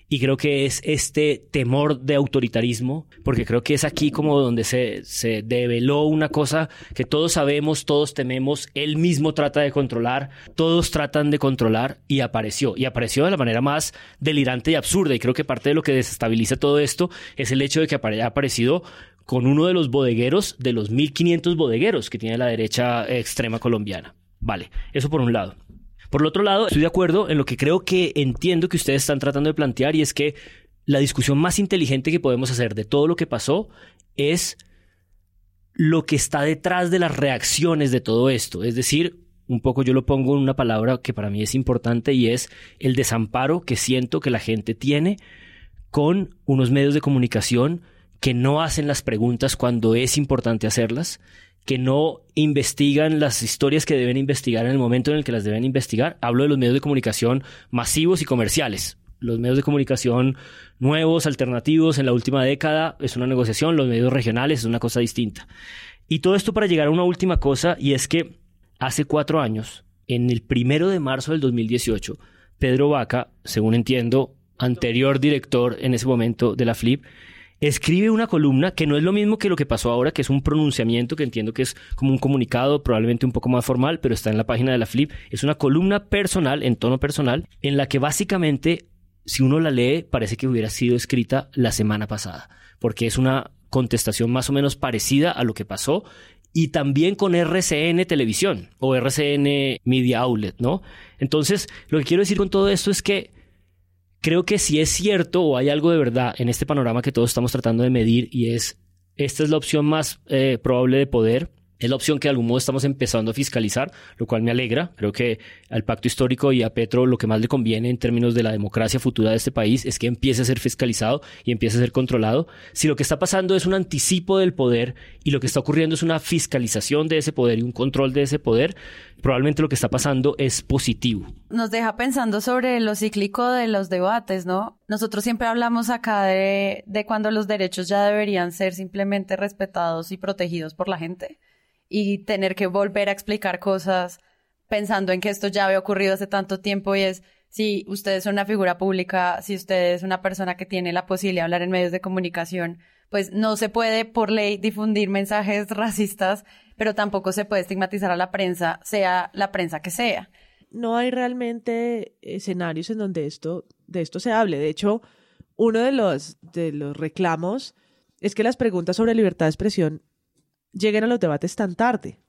Y creo que es este temor de autoritarismo, porque creo que es aquí como donde se, se develó una cosa que todos sabemos, todos tememos, él mismo trata de controlar, todos tratan de controlar y apareció. Y apareció de la manera más delirante y absurda. Y creo que parte de lo que desestabiliza todo esto es el hecho de que haya aparecido con uno de los bodegueros de los 1500 bodegueros que tiene la derecha extrema colombiana. Vale, eso por un lado. Por el otro lado, estoy de acuerdo en lo que creo que entiendo que ustedes están tratando de plantear y es que la discusión más inteligente que podemos hacer de todo lo que pasó es lo que está detrás de las reacciones de todo esto. Es decir, un poco yo lo pongo en una palabra que para mí es importante y es el desamparo que siento que la gente tiene con unos medios de comunicación que no hacen las preguntas cuando es importante hacerlas, que no investigan las historias que deben investigar en el momento en el que las deben investigar. Hablo de los medios de comunicación masivos y comerciales. Los medios de comunicación nuevos, alternativos en la última década es una negociación, los medios regionales es una cosa distinta. Y todo esto para llegar a una última cosa y es que hace cuatro años, en el primero de marzo del 2018, Pedro Vaca, según entiendo, anterior director en ese momento de la FLIP, escribe una columna que no es lo mismo que lo que pasó ahora, que es un pronunciamiento que entiendo que es como un comunicado, probablemente un poco más formal, pero está en la página de la Flip. Es una columna personal, en tono personal, en la que básicamente, si uno la lee, parece que hubiera sido escrita la semana pasada, porque es una contestación más o menos parecida a lo que pasó y también con RCN Televisión o RCN Media Outlet, ¿no? Entonces, lo que quiero decir con todo esto es que creo que si es cierto o hay algo de verdad en este panorama que todos estamos tratando de medir y es, esta es la opción más eh, probable de poder, es la opción que de algún modo estamos empezando a fiscalizar, lo cual me alegra. Creo que al pacto histórico y a Petro lo que más le conviene en términos de la democracia futura de este país es que empiece a ser fiscalizado y empiece a ser controlado. Si lo que está pasando es un anticipo del poder y lo que está ocurriendo es una fiscalización de ese poder y un control de ese poder, probablemente lo que está pasando es positivo. Nos deja pensando sobre lo cíclico de los debates, ¿no? Nosotros siempre hablamos acá de, de cuando los derechos ya deberían ser simplemente respetados y protegidos por la gente y tener que volver a explicar cosas pensando en que esto ya había ocurrido hace tanto tiempo y es si usted es una figura pública, si usted es una persona que tiene la posibilidad de hablar en medios de comunicación, pues no se puede por ley difundir mensajes [laughs] racistas, pero tampoco se puede estigmatizar a la prensa, sea la prensa que sea. No hay realmente escenarios en donde esto, de esto se hable. De hecho, uno de los, de los reclamos es que las preguntas sobre libertad de expresión lleguen a los debates tan tarde.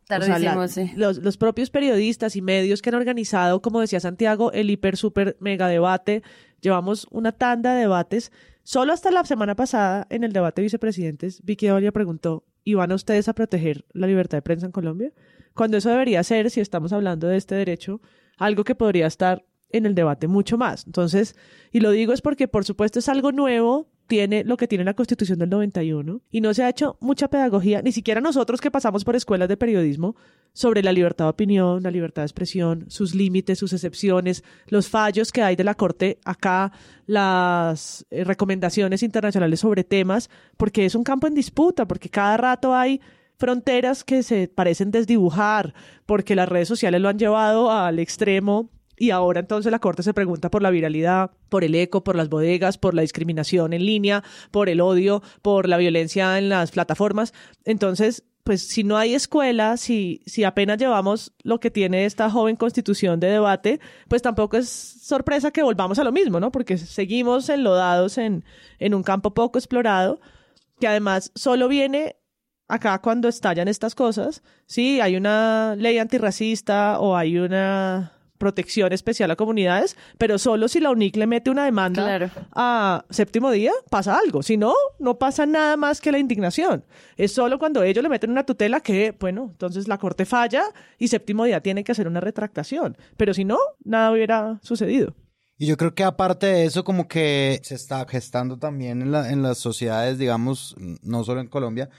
los, los, propios periodistas y medios que han organizado, como decía Santiago, el hiper, super, mega debate. Llevamos una tanda de debates. Solo hasta la semana pasada, en el debate de vicepresidentes, Vicky Dolia preguntó, ¿y van a ustedes a proteger la libertad de prensa en Colombia? Cuando eso debería ser, si estamos hablando de este derecho, algo que podría estar en el debate mucho más. Entonces, y lo digo es porque, por supuesto, es algo nuevo, tiene lo que tiene la Constitución del 91 y no se ha hecho mucha pedagogía, ni siquiera nosotros que pasamos por escuelas de periodismo, sobre la libertad de opinión, la libertad de expresión, sus límites, sus excepciones, los fallos que hay de la Corte acá, las eh, recomendaciones internacionales sobre temas, porque es un campo en disputa, porque cada rato hay fronteras que se parecen desdibujar, porque las redes sociales lo han llevado al extremo y ahora entonces la Corte se pregunta por la viralidad, por el eco, por las bodegas, por la discriminación en línea, por el odio, por la violencia en las plataformas. Entonces, pues si no hay escuela, si, si apenas llevamos lo que tiene esta joven constitución de debate, pues tampoco es sorpresa que volvamos a lo mismo, ¿no? Porque seguimos enlodados en, en un campo poco explorado, que además solo viene acá cuando estallan estas cosas. Sí, hay una ley antirracista o hay una protección especial a comunidades, pero solo si la UNIC le mete una demanda a séptimo día, pasa algo. Si no, no pasa nada más que la indignación. Es solo cuando ellos le meten una tutela que, bueno, entonces la corte falla y séptimo día tiene que hacer una retractación. Pero si no, nada hubiera sucedido. Y yo creo que aparte de eso, como que se está gestando también en, en las sociedades, digamos, no solo en Colombia,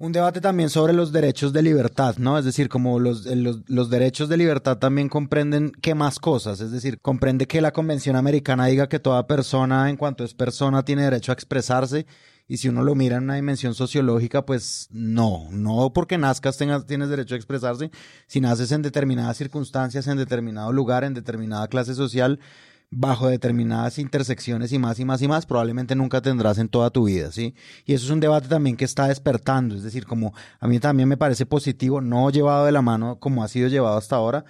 un debate también sobre los derechos de libertad, ¿no? Es decir, como los, los, derechos de libertad también comprenden qué más cosas, es decir, comprende que la Convención Americana diga que toda persona, en cuanto es persona, tiene derecho a expresarse Y si uno lo mira en una dimensión sociológica, pues no, no porque nazcas tengas, tienes derecho a expresarse, si naces en determinadas circunstancias, en determinado lugar, en determinada clase social, bajo determinadas intersecciones y más y más y más, probablemente nunca tendrás en toda tu vida, ¿sí? Y eso es un debate también que está despertando, es decir, como a mí también me parece positivo, no llevado de la mano como ha sido llevado hasta ahora,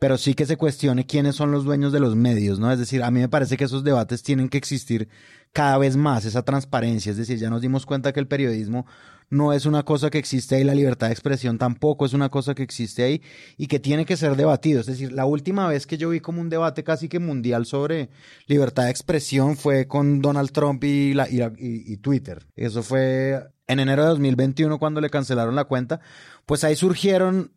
pero sí que se cuestione quiénes son los dueños de los medios, ¿no? Es decir, a mí me parece que esos debates tienen que existir cada vez más, esa transparencia, es decir, ya nos dimos cuenta que el periodismo no es una cosa que existe ahí, la libertad de expresión tampoco es una cosa que existe ahí y que tiene que ser debatido. Es decir, la última vez que yo vi como un debate casi que mundial sobre libertad de expresión fue con Donald Trump y, Twitter. Eso fue en enero de 2021 cuando le cancelaron la cuenta. Pues ahí surgieron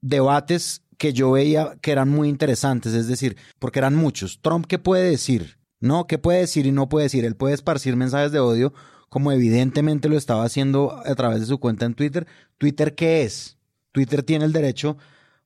debates que yo veía que eran muy interesantes, es decir, porque eran muchos. Trump, ¿qué puede decir? No, ¿qué puede decir y no puede decir? Él puede esparcir mensajes de odio, como evidentemente lo estaba haciendo a través de su cuenta en Twitter. ¿Twitter qué es? Twitter tiene el derecho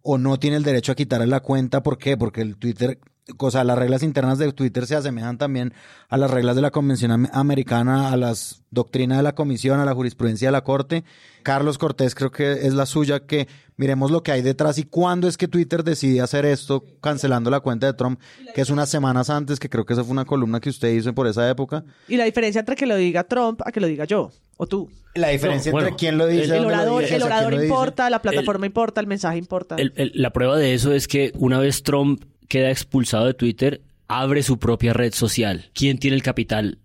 o no tiene el derecho a quitarle la cuenta. ¿Por qué? Porque el Twitter o sea, las reglas internas de Twitter se asemejan también a las reglas de la Convención Americana, a las doctrinas de la Comisión, a la jurisprudencia de la Corte. Carlos Cortés creo que es la suya, que miremos lo que hay detrás y cuándo es que Twitter decide hacer esto, cancelando la cuenta de Trump, que es unas semanas antes, que creo que esa fue una columna que usted hizo por esa época. Y la diferencia entre que lo diga Trump a que lo diga yo o tú. La diferencia entre quién lo dice. El, orador, el orador importa, la plataforma importa, el mensaje importa. la prueba de eso es que una vez Trump queda expulsado de Twitter, abre su propia red social. ¿Quién tiene el capital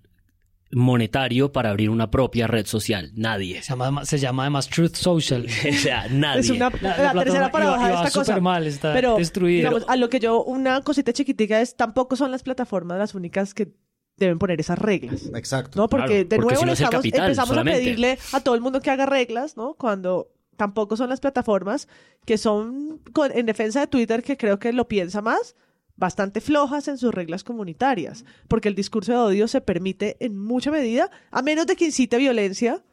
monetario para abrir una propia red social? Nadie. Se llama, se llama además Truth Social. [laughs] o sea, nadie. Es una, la, tercera paradoja de esta cosa. mal, está Pero, Digamos, a lo que yo, una cosita chiquitica es, tampoco son las plataformas las únicas que deben poner esas reglas. Exacto. ¿no? Porque de nuevo empezamos a pedirle a todo el mundo que haga reglas, ¿no? Cuando tampoco son las plataformas que son en defensa de Twitter, que creo que lo piensa más, bastante flojas en sus reglas comunitarias, porque el discurso de odio se permite en mucha medida, a menos de que incite violencia,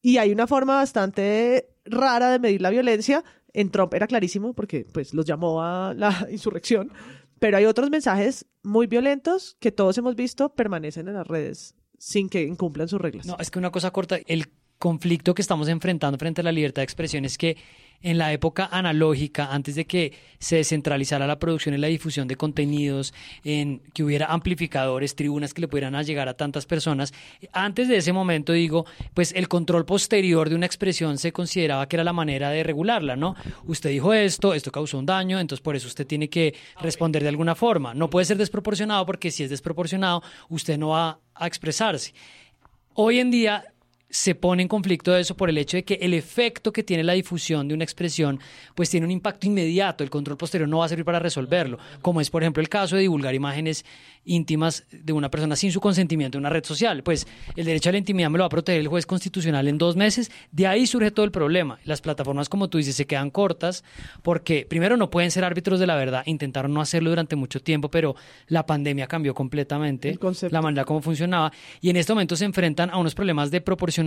y hay una forma bastante rara de medir la violencia. En Trump era clarísimo, porque pues los llamó a la [laughs] insurrección, pero hay otros mensajes muy violentos que todos hemos visto permanecen en las redes sin que incumplan sus reglas. No, es que una cosa corta, el conflicto que estamos enfrentando frente a la libertad de expresión es que en la época analógica, antes de que se descentralizara la producción y la difusión de contenidos, en que hubiera amplificadores, tribunas que le pudieran llegar a tantas personas, antes de ese momento, digo, pues el control posterior de una expresión se consideraba que era la manera de regularla, ¿no? Usted dijo esto, esto causó un daño, entonces por eso usted tiene que responder de alguna forma. No puede ser desproporcionado porque si es desproporcionado, usted no va a expresarse. Hoy en día se pone en conflicto eso por el hecho de que el efecto que tiene la difusión de una expresión pues tiene un impacto inmediato, el control posterior no va a servir para resolverlo, como es por ejemplo el caso de divulgar imágenes íntimas de una persona sin su consentimiento en una red social, pues el derecho a la intimidad me lo va a proteger el juez constitucional en dos meses, de ahí surge todo el problema. Las plataformas como tú dices se quedan cortas porque primero no pueden ser árbitros de la verdad, intentaron no hacerlo durante mucho tiempo, pero la pandemia cambió completamente la manera como funcionaba. Y en este momento se enfrentan a unos problemas de proporción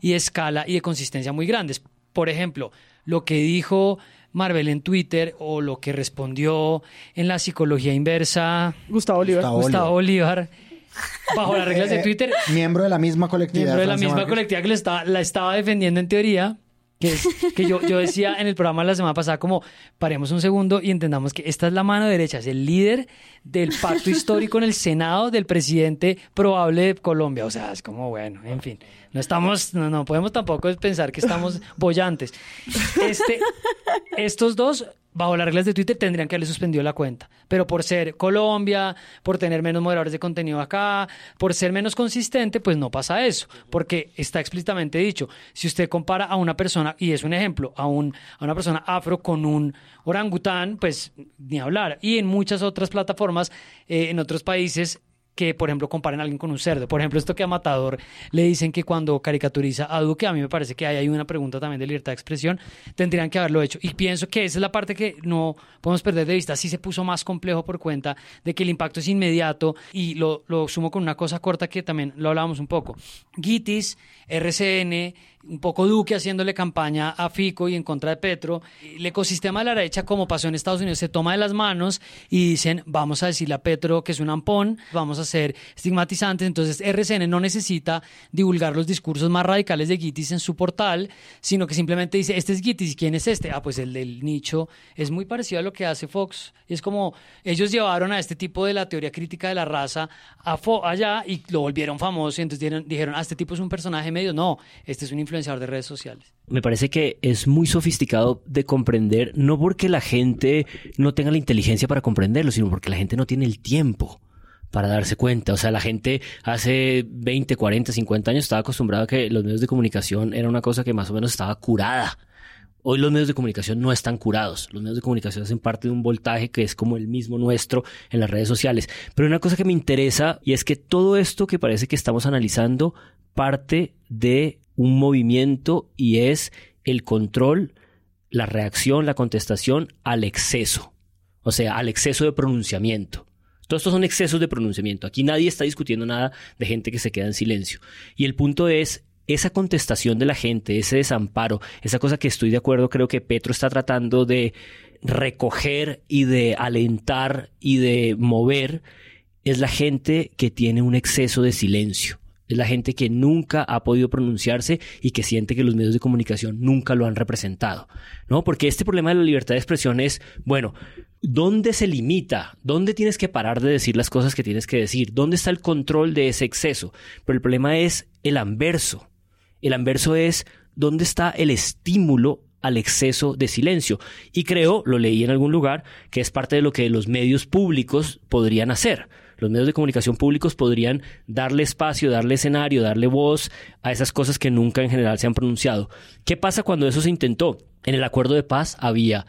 y escala y de consistencia muy grandes. Por ejemplo, lo que dijo Marvel en Twitter o lo que respondió en la psicología inversa Gustavo Olivar. Gustavo, Olivar. Bajo las reglas de Twitter. Miembro de la misma colectividad. Miembro de la misma colectividad que estaba, la estaba defendiendo en teoría que es que yo, yo decía en el programa la semana pasada como paremos un segundo y entendamos que esta es la mano derecha, es el líder del pacto histórico en el Senado del presidente probable de Colombia. O sea, es como, bueno, en fin, no estamos, no, no podemos tampoco pensar que estamos [laughs] bollantes. Este, estos dos bajo las reglas de Twitter tendrían que haberle suspendido la cuenta. Pero por ser Colombia, por tener menos moderadores de contenido acá, por ser menos consistente, pues no pasa eso. Porque está explícitamente dicho, si usted compara a una persona, y es un ejemplo, a, un, a una persona afro con un orangután, pues ni hablar. Y en muchas otras plataformas, eh, en otros países, que, por ejemplo, comparen a alguien con un cerdo. Por ejemplo, esto que a Matador le dicen que cuando caricaturiza a Duque, a mí me parece que hay, hay una pregunta también de libertad de expresión, tendrían que haberlo hecho. Y pienso que esa es la parte que no podemos perder de vista. Sí se puso más complejo por cuenta de que el impacto es inmediato y lo, lo sumo con una cosa corta que también lo hablábamos un poco. Gitis, RCN, un poco Duque haciéndole campaña a Fico y en contra de Petro. El ecosistema de la derecha, como pasó en Estados Unidos, se toma de las manos y dicen, vamos a decirle a Petro que es un ampón, vamos a ser estigmatizantes. Entonces RCN no necesita divulgar los discursos más radicales de Gitis en su portal, sino que simplemente dice, este es Gitis, ¿y quién es este? Ah, pues el del nicho. Es muy parecido a lo que hace Fox. Es como, ellos llevaron a este tipo de la teoría crítica de la raza allá y lo volvieron famoso y entonces dijeron, ah, este tipo es un personaje medio. No, este es un de redes sociales. Me parece que es muy sofisticado de comprender, no porque la gente no tenga la inteligencia para comprenderlo, sino porque la gente no tiene el tiempo para darse cuenta. O sea, la gente hace 20, 40, 50 años estaba acostumbrada a que los medios de comunicación era una cosa que más o menos estaba curada. Hoy los medios de comunicación no están curados. Los medios de comunicación hacen parte de un voltaje que es como el mismo nuestro en las redes sociales. Pero una cosa que me interesa y es que todo esto que parece que estamos analizando parte de un movimiento y es el control, la reacción, la contestación al exceso, o sea, al exceso de pronunciamiento. Todos estos son excesos de pronunciamiento. Aquí nadie está discutiendo nada de gente que se queda en silencio. Y el punto es esa contestación de la gente, ese desamparo, esa cosa que estoy de acuerdo, creo que Petro está tratando de recoger y de alentar y de mover, es la gente que tiene un exceso de silencio es la gente que nunca ha podido pronunciarse y que siente que los medios de comunicación nunca lo han representado, ¿no? Porque este problema de la libertad de expresión es, bueno, ¿dónde se limita? ¿Dónde tienes que parar de decir las cosas que tienes que decir? ¿Dónde está el control de ese exceso? Pero el problema es el anverso. El anverso es, ¿dónde está el estímulo al exceso de silencio. Y creo, lo leí en algún lugar, que es parte de lo que los medios públicos podrían hacer los medios de comunicación públicos podrían darle espacio, darle escenario, darle voz a esas cosas que nunca en general se han pronunciado. ¿Qué pasa cuando eso se intentó? En el acuerdo de paz había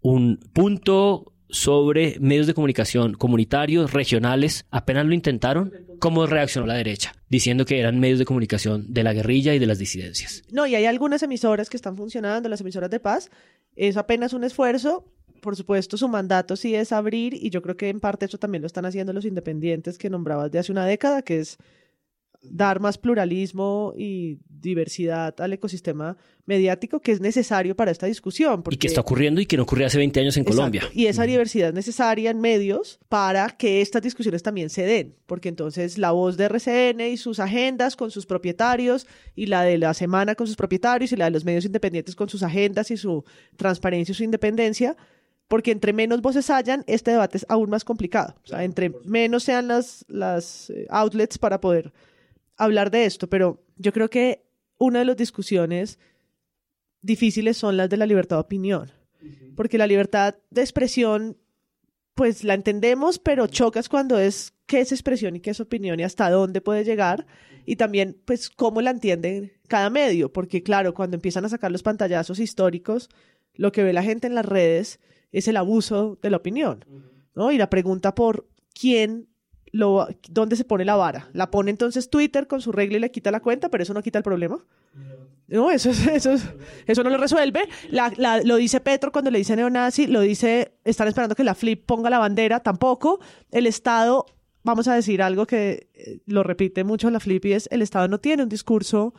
un punto sobre medios de comunicación comunitarios, regionales, apenas lo intentaron, ¿cómo reaccionó la derecha? Diciendo que eran medios de comunicación de la guerrilla y de las disidencias. No, y hay algunas emisoras que están funcionando, las emisoras de paz, es apenas un esfuerzo por supuesto, su mandato sí es abrir, y yo creo que en parte eso también lo están haciendo los independientes que nombrabas de hace una década, que es dar más pluralismo y diversidad al ecosistema mediático que es necesario para esta discusión. Y que está ocurriendo y que no ocurrió hace 20 años en Colombia. Y esa diversidad es necesaria en medios para que estas discusiones también se den, porque entonces la voz de RCN y sus agendas con sus propietarios y la de la semana con sus propietarios y la de los medios independientes con sus agendas y su transparencia y su independencia porque entre menos voces hayan, este debate es aún más complicado. O sea, entre menos sean las, las eh, outlets para poder hablar de esto. Pero yo creo que una de las discusiones difíciles son las de la libertad de opinión. Porque la libertad de expresión, pues la entendemos, pero chocas cuando es qué es expresión y qué es opinión y hasta dónde puede llegar. Y también, pues, cómo la entiende cada medio. Porque, claro, cuando empiezan a sacar los pantallazos históricos, lo que ve la gente en las redes es el abuso de la opinión, ¿no? Y la pregunta por quién lo, dónde se pone la vara. La pone entonces Twitter con su regla y le quita la cuenta, pero eso no quita el problema. No, eso, eso, eso no lo resuelve. lo dice Petro cuando le dice neonazi, lo dice, están esperando que la Flip ponga la bandera, tampoco. El Estado, vamos a decir algo que eh, lo repite mucho la Flip y es, el Estado no tiene un discurso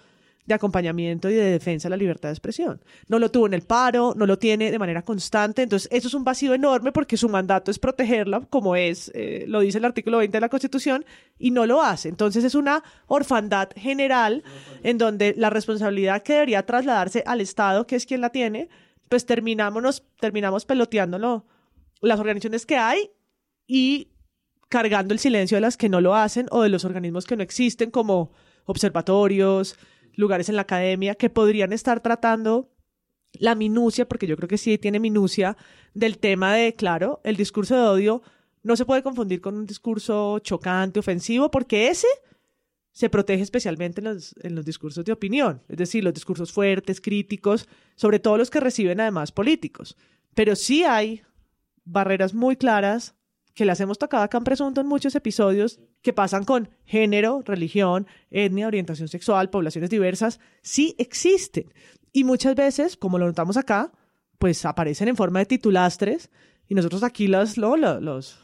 de acompañamiento y de defensa de la libertad de expresión. No lo tuvo en el paro, no lo tiene de manera constante, entonces eso es un vacío enorme porque su mandato es protegerla, como es, eh, lo dice el artículo 20 de la Constitución, y no lo hace. Entonces es una orfandad general en donde la responsabilidad que debería trasladarse al Estado, que es quien la tiene, pues terminamos, terminamos peloteándolo las organizaciones que hay y cargando el silencio de las que no lo hacen o de los organismos que no existen como observatorios, lugares en la academia que podrían estar tratando la minucia, porque yo creo que sí tiene minucia, del tema de, claro, el discurso de odio no se puede confundir con un discurso chocante, ofensivo, porque ese se protege especialmente en los, en los discursos de opinión, es decir, los discursos fuertes, críticos, sobre todo los que reciben además políticos. Pero sí hay barreras muy claras que las hemos tocado acá en Presunto en muchos episodios, que pasan con género, religión, etnia, orientación sexual, poblaciones diversas, sí existen. Y muchas veces, como lo notamos acá, pues aparecen en forma de titulastres y nosotros aquí los, los,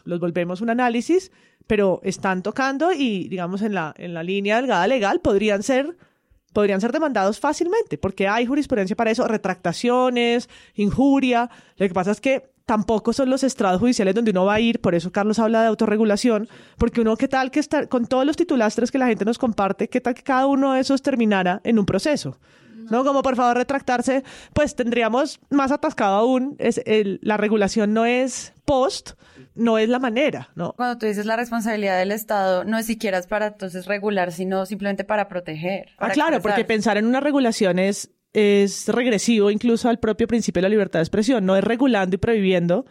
los, volvemos un análisis, pero están tocando y, digamos, en la, en la línea delgada legal podrían ser podrían ser demandados fácilmente, porque hay jurisprudencia para eso, retractaciones, injuria. Lo que pasa es que tampoco son los estrados judiciales donde uno va a ir, por eso Carlos habla de autorregulación, porque uno, ¿qué tal que está, con todos los titulastres que la gente nos comparte, qué tal que cada uno de esos terminara en un proceso? ¿no? Como por favor retractarse, pues tendríamos más atascado aún. Es el, la regulación no es post, no es la manera, ¿no? Cuando tú dices la responsabilidad del Estado, no es siquiera para entonces regular, sino simplemente para proteger. ah, claro, porque pensar en una regulación es, es regresivo incluso al propio principio de la libertad de expresión, no es regulando y prohibiendo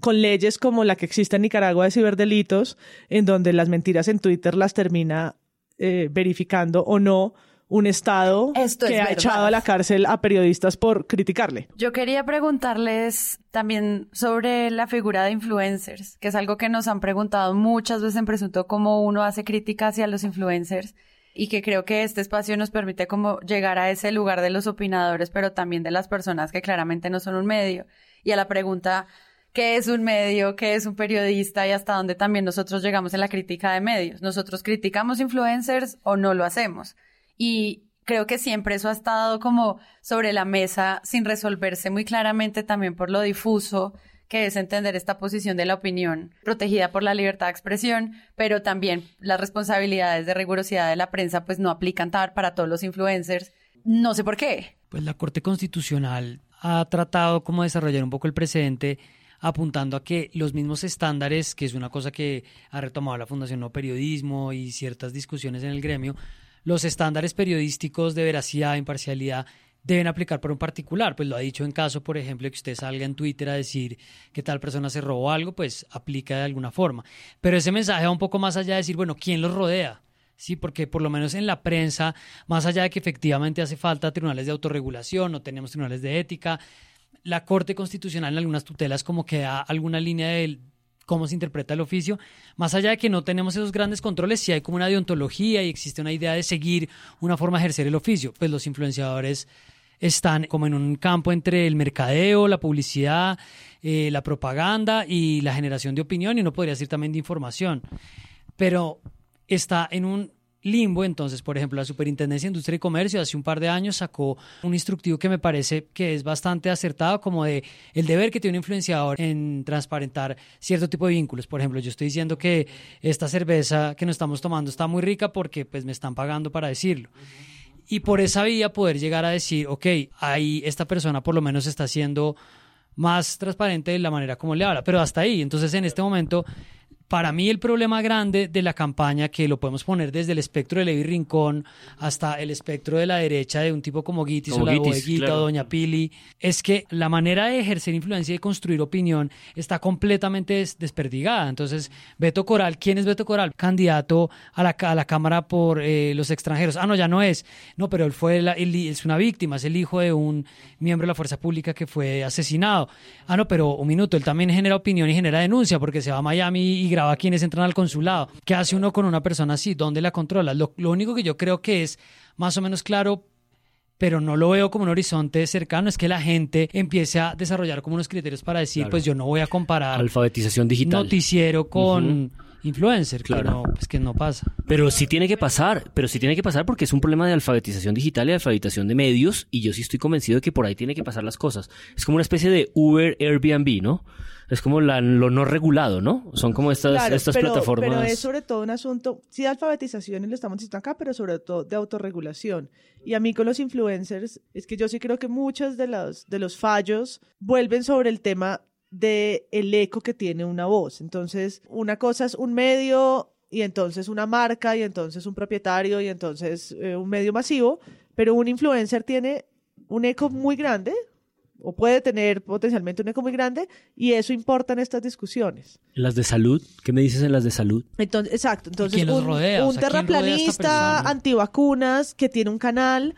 con leyes como la que existe en Nicaragua de ciberdelitos, en donde las mentiras en Twitter las termina eh, verificando o no un Estado que ha echado a la cárcel a periodistas por criticarle. Yo quería preguntarles también sobre la figura de influencers, que es algo que nos han preguntado muchas veces en Presunto cómo uno hace crítica hacia los influencers y que creo que este espacio nos permite como llegar a ese lugar de los opinadores, pero también de las personas que claramente no son un medio. Y a la pregunta, ¿qué es un medio? ¿Qué es un periodista? Y hasta dónde también nosotros llegamos en la crítica de medios. ¿Nosotros criticamos influencers o no lo hacemos? y creo que siempre eso ha estado como sobre la mesa sin resolverse muy claramente también por lo difuso que es entender esta posición de la opinión protegida por la libertad de expresión, pero también las responsabilidades de rigurosidad de la prensa pues no aplican para todos los influencers. No sé por qué. Pues la Corte Constitucional ha tratado como desarrollar un poco el precedente apuntando a que los mismos estándares, que es una cosa que ha retomado la Fundación No Periodismo y ciertas discusiones en el gremio, los estándares periodísticos de veracidad imparcialidad deben aplicar por un particular. Pues lo ha dicho en caso, por ejemplo, que usted salga en Twitter a decir que tal persona se robó algo, pues aplica de alguna forma. Pero ese mensaje va un poco más allá de decir, bueno, ¿quién los rodea? Sí, porque por lo menos en la prensa, más allá de que efectivamente hace falta tribunales de autorregulación, no tenemos tribunales de ética, la Corte Constitucional en algunas tutelas como que da alguna línea de, cómo se interpreta el oficio. Más allá de que no tenemos esos grandes controles, si hay como una deontología y existe una idea de seguir una forma de ejercer el oficio. Pues los influenciadores están como en un campo entre el mercadeo, la publicidad, eh, la propaganda y la generación de opinión, y uno podría decir también de información. Pero está en un limbo. Entonces, por ejemplo, la Superintendencia de Industria y Comercio hace un par de años sacó un instructivo que me parece que es bastante acertado, como de el deber que tiene un influenciador en transparentar cierto tipo de vínculos. Por ejemplo, yo estoy diciendo que esta cerveza que nos estamos tomando está muy rica porque pues me están pagando para decirlo. Y por esa vía poder llegar a decir, ok, ahí esta persona por lo menos está siendo más transparente de la manera como le habla, pero hasta ahí. Entonces, en este momento para mí el problema grande de la campaña, que lo podemos poner desde el espectro de Levi Rincón hasta el espectro de la derecha de un tipo como Gitis o la Boeguita o Doña Pili, es que la manera de ejercer influencia y de construir opinión está completamente desperdigada. Entonces, Beto Coral, ¿quién es Beto Coral? Candidato a la, a la Cámara por eh, los extranjeros. Ah, no, ya no es. No, pero él fue es una víctima, es el hijo de un miembro de la fuerza pública que fue asesinado. Ah, no, pero un minuto, él también genera opinión y genera denuncia porque se va a Miami y graba quienes entran al consulado. ¿Qué hace uno con una persona así? ¿Dónde la controla? Lo, único que yo creo que es más o menos claro pero no lo veo como un horizonte cercano, es que la gente empiece a desarrollar como unos criterios para decir, pues yo no voy a comparar alfabetización digital noticiero con influencer, claro. Que pues que no pasa. Pero sí tiene que pasar, pero sí tiene que pasar porque es un problema de alfabetización digital y de alfabetización de medios y yo sí estoy convencido de que por ahí tiene que pasar las cosas. Es como una especie de Uber Airbnb, ¿no? Es como lo no regulado, ¿no? Son como estas, estas plataformas. Pero es sobre todo un asunto, sí, de alfabetización y lo estamos diciendo acá, pero sobre todo de autorregulación. Y a mí con los influencers, es que yo sí creo que muchos de los, de los fallos vuelven sobre el tema de el eco que tiene una voz. Entonces, una cosa es un medio y entonces una marca y entonces un propietario y entonces eh, un medio masivo, pero un influencer tiene un eco muy grande o puede tener potencialmente un eco muy grande y eso importa en estas discusiones. ¿Las de salud? ¿Qué me dices en las de salud? Entonces, exacto, entonces un, un terraplanista antivacunas que tiene un canal,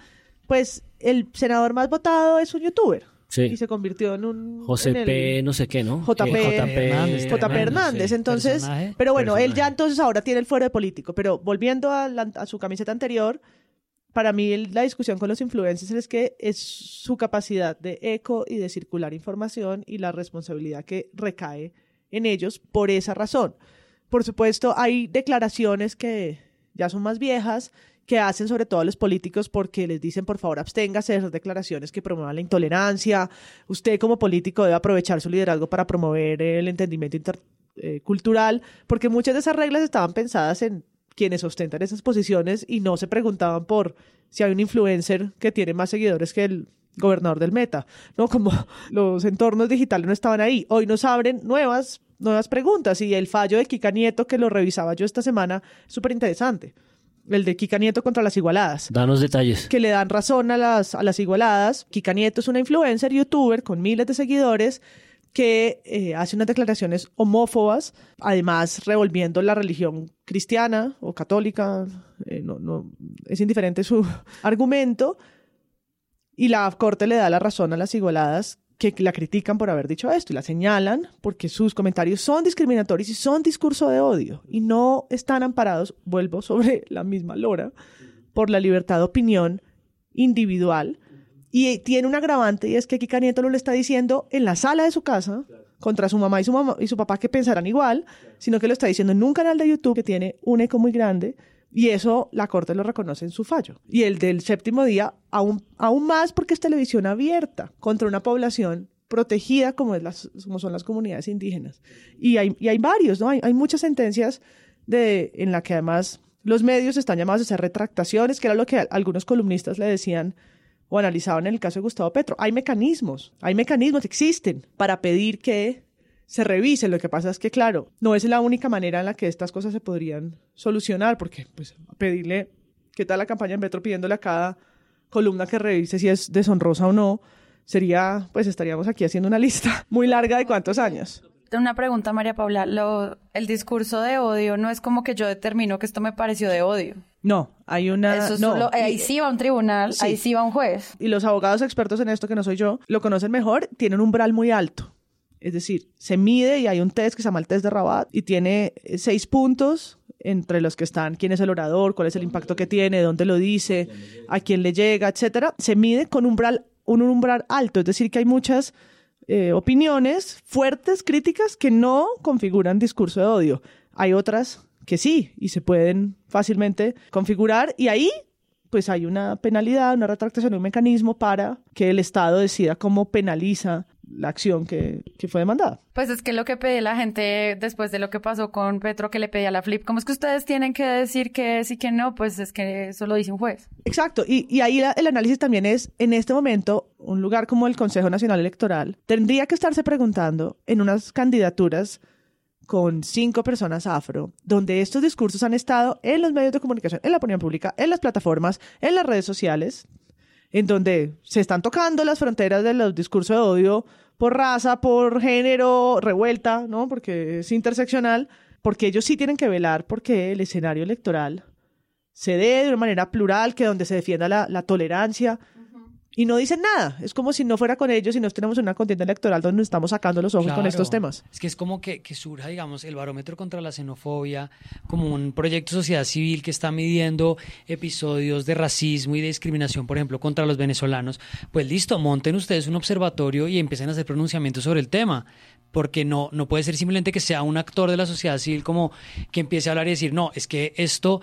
pues el senador más votado es un youtuber. Y se convirtió en un... José P. no sé qué, ¿no? JP, Hernández. JP Hernández. Entonces, pero bueno, él ya entonces ahora tiene el fuero de político. Pero volviendo a, su camiseta anterior, para mí la discusión con los influencers es que es su capacidad de eco y de circular información y la responsabilidad que recae en ellos por esa razón. Por supuesto, hay declaraciones que ya son más viejas, que hacen sobre todo los políticos porque les dicen, por favor, absténgase de esas declaraciones que promuevan la intolerancia. Usted como político debe aprovechar su liderazgo para promover el entendimiento intercultural, porque muchas de esas reglas estaban pensadas en quienes ostentan esas posiciones y no se preguntaban por si hay un influencer que tiene más seguidores que el gobernador del Meta, ¿no? Como [laughs] los entornos digitales no estaban ahí. Hoy nos abren nuevas, nuevas preguntas y el fallo de Kika Nieto que lo revisaba yo esta semana súper interesante. El de Kika Nieto contra las igualadas. Danos detalles. Que le dan razón a las, a las igualadas. Kika Nieto es una influencer, youtuber con miles de seguidores que eh, hace unas declaraciones homófobas, además revolviendo la religión cristiana o católica, eh, no, no, es indiferente su [laughs] argumento, y la Corte le da la razón a las igualadas que la critican por haber dicho esto y la señalan porque sus comentarios son discriminatorios y son discurso de odio y no están amparados, vuelvo [laughs] sobre la misma lora, por la libertad de opinión individual. Y tiene un agravante y es que Kika Nieto lo le está diciendo en la sala de su casa contra su mamá y su, mamá y su papá que pensarán igual, sino que lo está diciendo en un canal de YouTube que tiene un eco muy grande y eso la Corte lo reconoce en su fallo. Y el del séptimo día, aún, aún más porque es televisión abierta contra una población protegida como, es las, como son las comunidades indígenas. Y hay, y hay varios, ¿no? Hay, hay muchas sentencias de, en la que además los medios están llamados a hacer retractaciones, que era lo que algunos columnistas le decían o analizaban en el caso de Gustavo Petro. Hay mecanismos, hay mecanismos, existen para pedir que se revise. Lo que pasa es que, claro, no es la única manera en la que estas cosas se podrían solucionar, porque pues pedirle, ¿qué tal la campaña en Petro pidiéndole a cada columna que revise si es deshonrosa o no? Sería, pues estaríamos aquí haciendo una lista [laughs] muy larga de cuántos años. Una pregunta, María Paula. Lo, el discurso de odio no es como que yo determino que esto me pareció de odio. No, hay una. Eso no. solo- ahí sí va un tribunal, Sí. ahí sí va un juez. Y los abogados expertos en esto, que no soy yo, lo conocen mejor, tienen un umbral muy alto. Es decir, se mide y hay un test que se llama el test de Rabat y tiene seis puntos entre los que están quién es el orador, cuál es el impacto que tiene, dónde lo dice, a quién le llega, etcétera. Se mide con umbral, un umbral alto, es decir, que hay muchas eh, opiniones fuertes, críticas, que no configuran discurso de odio. Hay otras que sí y se pueden fácilmente configurar y ahí pues hay una penalidad, una retractación, un mecanismo para que el Estado decida cómo penaliza la acción que, que fue demandada. Pues es que lo que pedí la gente después de lo que pasó con Petro que le pedía la flip, ¿cómo es que ustedes tienen que decir que sí que no? Pues es que eso lo dice un juez. Exacto, y, y ahí la- el análisis también es, en este momento, un lugar como el Consejo Nacional Electoral tendría que estarse preguntando en unas candidaturas con cinco personas afro, donde estos discursos han estado en los medios de comunicación, en la opinión pública, en las plataformas, en las redes sociales, en donde se están tocando las fronteras de los discursos de odio por raza, por género, revuelta, ¿no? Porque es interseccional, porque ellos sí tienen que velar porque el escenario electoral se dé de una manera plural, que donde se defienda la, la tolerancia. Y no dicen nada. Es como si no fuera con ellos y nos tenemos una contienda electoral donde nos estamos sacando los ojos con estos temas. Es que es como que, que surja, digamos, el barómetro contra la xenofobia como un proyecto de sociedad civil que está midiendo episodios de racismo y de discriminación, por ejemplo, contra los venezolanos. Pues listo, monten ustedes un observatorio y empiecen a hacer pronunciamientos sobre el tema. Porque no, no puede ser simplemente que sea un actor de la sociedad civil como que empiece a hablar y decir, no, es que esto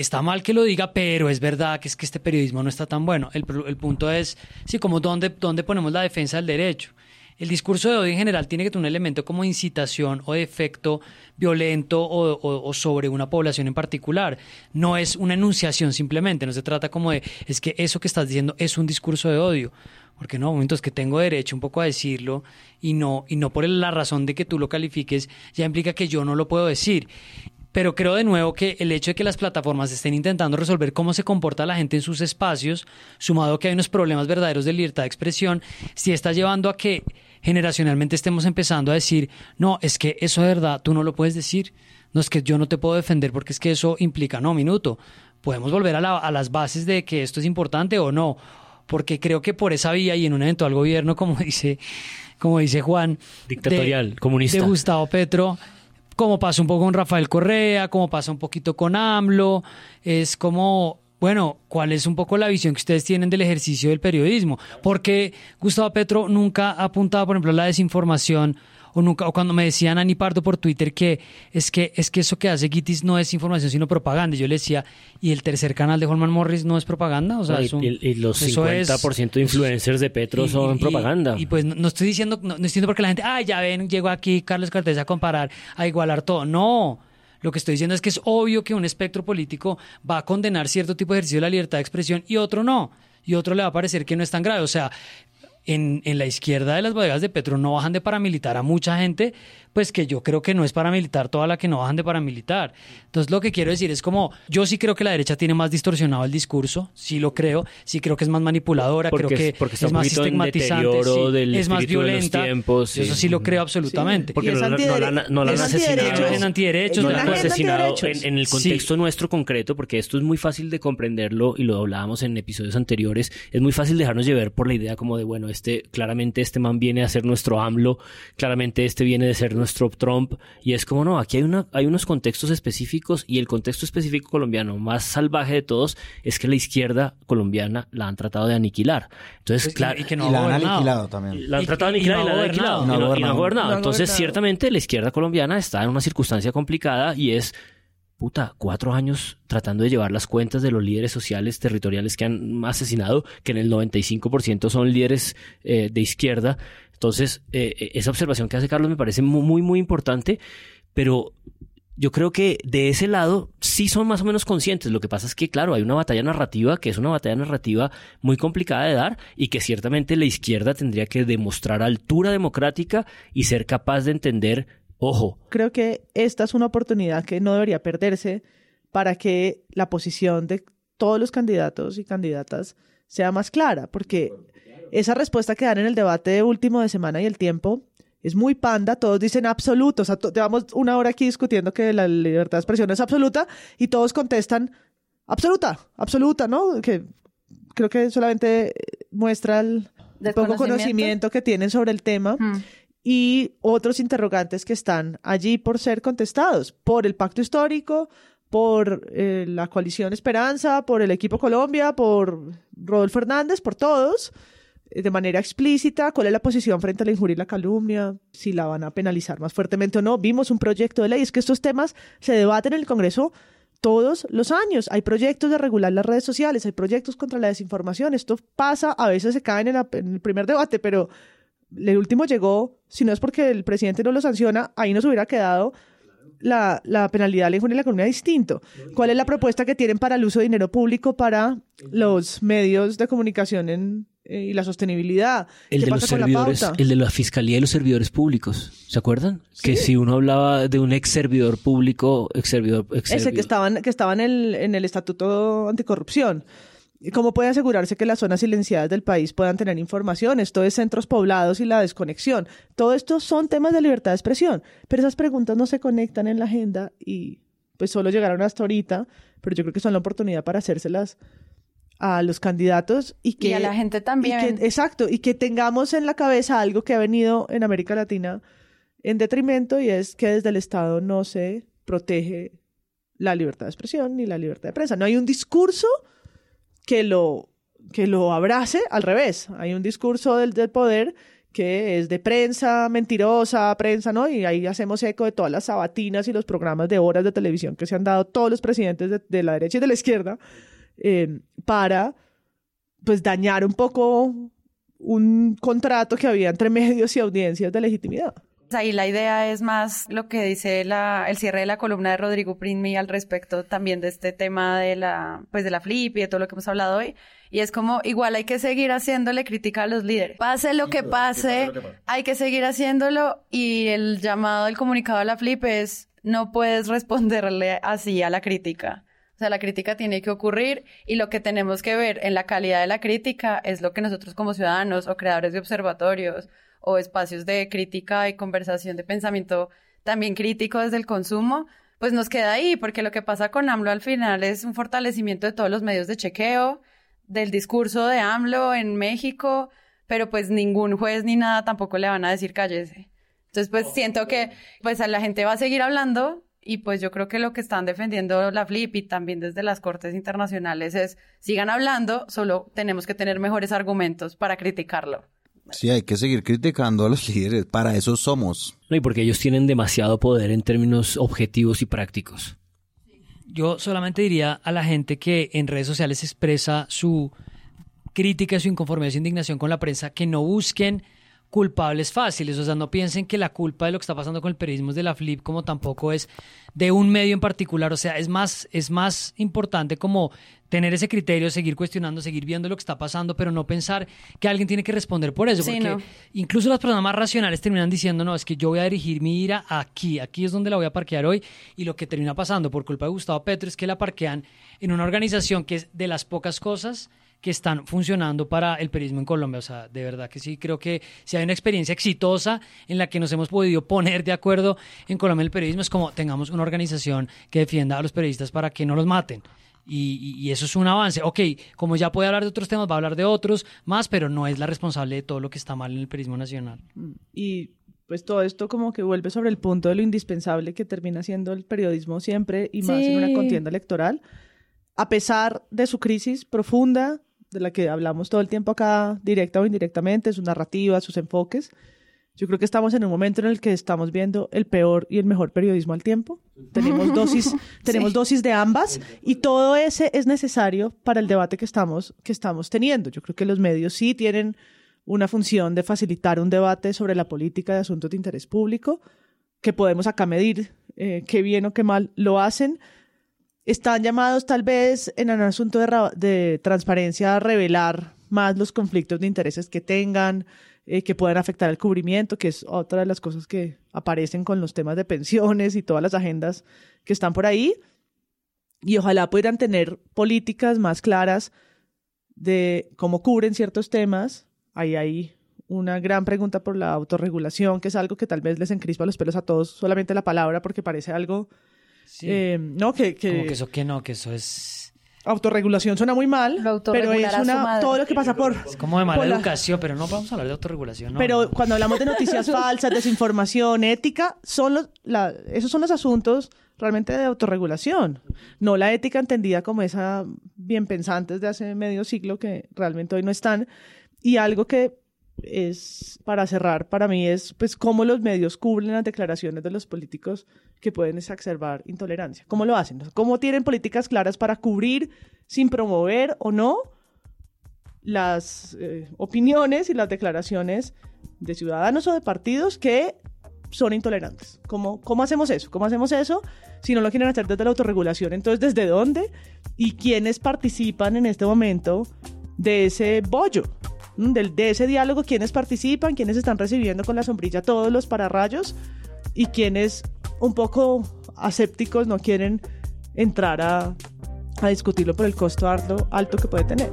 está mal que lo diga, pero es verdad que es que este periodismo no está tan bueno. El, punto es, sí, como dónde, dónde ponemos la defensa del derecho. El discurso de odio en general tiene que tener un elemento como incitación o de efecto violento o sobre una población en particular. No es una enunciación simplemente, no se trata como de, es que eso que estás diciendo es un discurso de odio. Porque no, momentos que tengo derecho un poco a decirlo y no, y no por la razón de que tú lo califiques, ya implica que yo no lo puedo decir. Pero creo de nuevo que el hecho de que las plataformas estén intentando resolver cómo se comporta la gente en sus espacios, sumado a que hay unos problemas verdaderos de libertad de expresión, sí está llevando a que generacionalmente estemos empezando a decir, no, es que eso de verdad tú no lo puedes decir, no es que yo no te puedo defender porque es que eso implica, no, minuto, podemos volver a, la- a las bases de que esto es importante o no, porque creo que por esa vía y en un eventual gobierno, [laughs] como dice, como dice Juan, Dictatorial, de- comunista. de Gustavo Petro, como pasa un poco con Rafael Correa, como pasa un poquito con AMLO, es como bueno, ¿cuál es un poco la visión que ustedes tienen del ejercicio del periodismo? Porque Gustavo Petro nunca ha apuntado, por ejemplo, a la desinformación o nunca o cuando me decían Ani Pardo por Twitter que es que es que eso que hace Gitis no es información sino propaganda. Y yo le decía, ¿y el tercer canal de Holman Morris no es propaganda? O sea, y, es un- y- los eso es- 50% de influencers de Petro y- son y- propaganda. Y, pues no, no estoy diciendo, no, no estoy diciendo porque la gente, ah, ya ven, llegó aquí Carlos Cortés a comparar, a igualar todo. No. Lo que estoy diciendo es que es obvio que un espectro político va a condenar cierto tipo de ejercicio de la libertad de expresión y otro no. Y otro le va a parecer que no es tan grave. O sea, en, en la izquierda de las bodegas de Petro no bajan de paramilitar a mucha gente, pues que yo creo que no es paramilitar toda la que no bajan de paramilitar. Entonces lo que quiero decir es como, yo sí creo que la derecha tiene más distorsionado el discurso, sí lo creo, sí creo que es más manipuladora, Porque creo que porque está es más estigmatizante, sí, del es más espíritu de los violenta. tiempos, sí. Eso sí lo creo absolutamente. Porque no, la- no la, han- antidere- no la han es asesinado, antiderechos. En antiderechos, no la han asesinado en el contexto nuestro concreto, porque esto es muy fácil de comprenderlo y lo hablábamos en episodios anteriores. Es muy fácil dejarnos llevar por la idea como de, bueno, este, claramente este man viene a ser nuestro AMLO, claramente este viene de ser nuestro Trump, y es como no, aquí hay, una, hay unos contextos específicos y el contexto específico colombiano más salvaje de todos es que la izquierda colombiana la han tratado de aniquilar. Entonces, Pues, claro, y que no y ha la han aniquilado también. la han Y- tratado de y aniquilar no y, la han aniquilado. y no- No ha y no ha gobernado. Entonces, ciertamente la izquierda colombiana está en una circunstancia complicada y es, puta, cuatro años tratando de llevar las cuentas de los líderes sociales territoriales que han asesinado, que en el 95% son líderes eh, de izquierda. Entonces, eh, eh, esa observación que hace Carlos me parece mu- muy, muy importante, pero yo creo que de ese lado sí son más o menos conscientes. Lo que pasa es que, claro, hay una batalla narrativa que es una batalla narrativa muy complicada de dar y que ciertamente la izquierda tendría que demostrar altura democrática y ser capaz de entender, ojo, creo que esta es una oportunidad que no debería perderse para que la posición de todos los candidatos y candidatas sea más clara, porque esa respuesta que dan en el debate último de semana y el tiempo es muy panda, todos dicen absoluto, o sea, llevamos una hora aquí discutiendo que la libertad de expresión es absoluta y todos contestan absoluta, absoluta, ¿no? Que creo que solamente muestra el poco conocimiento que tienen sobre el tema Mm. y otros interrogantes que están allí por ser contestados, por el pacto histórico, por eh, la coalición Esperanza, por el equipo Colombia, por Rodolfo Hernández, por todos, eh, de manera explícita, cuál es la posición frente a la injuria y la calumnia, si la van a penalizar más fuertemente o no. Vimos un proyecto de ley, es que estos temas se debaten en el Congreso todos los años. Hay proyectos de regular las redes sociales, hay proyectos contra la desinformación. Esto pasa, a veces se caen en, la- en el primer debate, pero el último llegó, si no es porque el presidente no lo sanciona, ahí nos hubiera quedado la, la penalidad de la injuria y la calumnia distinto. ¿Cuál es la propuesta que tienen para el uso de dinero público para los medios de comunicación en, eh, y la sostenibilidad? el ¿Qué de los la servidores, pauta? el de la fiscalía y los servidores públicos, ¿se acuerdan? Que si uno hablaba de un ex servidor público, ex servidor, ex Ese que servidor- estaban, que estaban en el, en el Estatuto Anticorrupción. ¿Y ¿Cómo puede asegurarse que las zonas silenciadas del país puedan tener información? Esto es centros poblados y la desconexión. Todo esto son temas de libertad de expresión, pero esas preguntas no se conectan en la agenda y pues solo llegaron hasta ahorita, pero yo creo que son la oportunidad para hacérselas a los candidatos y que... Y a la gente y también. que- exacto, y que tengamos en la cabeza algo que ha venido en América Latina en detrimento y es que desde el Estado no se protege la libertad de expresión ni la libertad de prensa. No hay un discurso que lo, que lo abrace al revés. Hay un discurso del, poder que es de prensa mentirosa, prensa, ¿no? Y ahí hacemos eco de todas las sabatinas y los programas de horas de televisión que se han dado todos los presidentes de, de la derecha y de la izquierda eh, para, pues, dañar un poco un contrato que había entre [laughs] medios y audiencias de legitimidad. Ahí la idea es más lo que dice la, el cierre de la columna de Rodrigo Prismi al respecto también de este tema de la, pues de la flip y de todo lo que hemos hablado hoy. Y es como, igual hay que seguir haciéndole crítica a los líderes. Pase lo que pase, hay que seguir haciéndolo y el llamado, el comunicado a la flip es, no puedes responderle así a la crítica. O sea, la crítica tiene que ocurrir y lo que tenemos que ver en la calidad de la crítica es lo que nosotros como ciudadanos o creadores de observatorios o espacios de crítica y conversación de pensamiento también crítico desde el consumo, pues nos queda ahí, porque lo que pasa con AMLO al final es un fortalecimiento de todos los medios de chequeo, del discurso de AMLO en México, pero pues ningún juez ni nada tampoco le van a decir cállese. Entonces, pues siento que pues a la gente va a seguir hablando y pues yo creo que lo que están defendiendo la FLIP y también desde las cortes internacionales es sigan hablando, solo tenemos que tener mejores argumentos para criticarlo. Sí, hay que seguir criticando a los [laughs] líderes, para eso somos. No, y porque ellos tienen demasiado poder en términos objetivos y prácticos. Yo solamente diría a la gente que en redes sociales expresa su crítica, su inconformidad, su indignación con la prensa, que no busquen culpables fáciles. O sea, no piensen que la culpa de lo que está pasando con el periodismo es de la Flip, como tampoco es de un medio en particular. O sea, es más, es más importante como tener ese criterio, seguir cuestionando, seguir viendo lo que está pasando, pero no pensar que alguien tiene que responder por eso. porque incluso las personas más racionales terminan diciendo, no, es que yo voy a dirigir mi ira aquí, aquí es donde la voy a parquear hoy. Y lo que termina pasando por culpa de Gustavo Petro es que la parquean en una organización que es de las pocas cosas que están funcionando para el periodismo en Colombia. O sea, de verdad que sí, creo que si hay una experiencia exitosa en la que nos hemos podido poner de acuerdo en Colombia el periodismo, es como tengamos una organización que defienda a los periodistas para que no los maten. Y, eso es un avance. Ok, como ya puede hablar de otros temas, va a hablar de otros más, pero no es la responsable de todo lo que está mal en el periodismo nacional. Y pues todo esto como que vuelve sobre el punto de lo indispensable que termina siendo el periodismo siempre y más en una contienda electoral. A pesar de su crisis profunda, de la que hablamos todo el tiempo acá, directa o indirectamente, su narrativa, sus enfoques. Yo creo que estamos en un momento en el que estamos viendo el peor y el mejor periodismo al tiempo. Tenemos dosis, [laughs] tenemos dosis de ambas y todo ese es necesario para el debate que estamos, que estamos teniendo. Yo creo que los medios sí tienen una función de facilitar un debate sobre la política de asuntos de interés público, que podemos acá medir eh, qué bien o qué mal lo hacen, están llamados tal vez en un asunto de, transparencia a revelar más los conflictos de intereses que tengan, eh, que puedan afectar el cubrimiento, que es otra de las cosas que aparecen con los temas de pensiones y todas las agendas que están por ahí. Y ojalá puedan tener políticas más claras de cómo cubren ciertos temas. Ahí hay una gran pregunta por la autorregulación, que es algo que tal vez les encrispa los pelos a todos, solamente la palabra, porque parece algo eh, no, que, que... Como que eso que no, que eso es... Autorregulación suena muy mal, pero es una, todo lo que pasa por... Es como de mala educación, pero no vamos a hablar de autorregulación. Pero cuando hablamos de noticias [laughs] falsas, desinformación, ética, son los, la, esos son los asuntos realmente de autorregulación, no la ética entendida como esa bien pensantes de hace medio siglo que realmente hoy no están. Y algo que es, para cerrar, para mí es pues cómo los medios cubren las declaraciones de los políticos que pueden exacerbar intolerancia. ¿Cómo lo hacen? ¿Cómo tienen políticas claras para cubrir sin promover o no las eh, opiniones y las declaraciones de ciudadanos o de partidos que son intolerantes? ¿Cómo, ¿Cómo hacemos eso? ¿Cómo hacemos eso si no lo quieren hacer desde la autorregulación? Entonces, ¿desde dónde? ¿Y quiénes participan en este momento de ese bollo? Del, de ese diálogo, quiénes participan, quiénes están recibiendo con la sombrilla todos los pararrayos y quienes un poco asépticos no quieren entrar a, a discutirlo por el costo alto, alto que puede tener.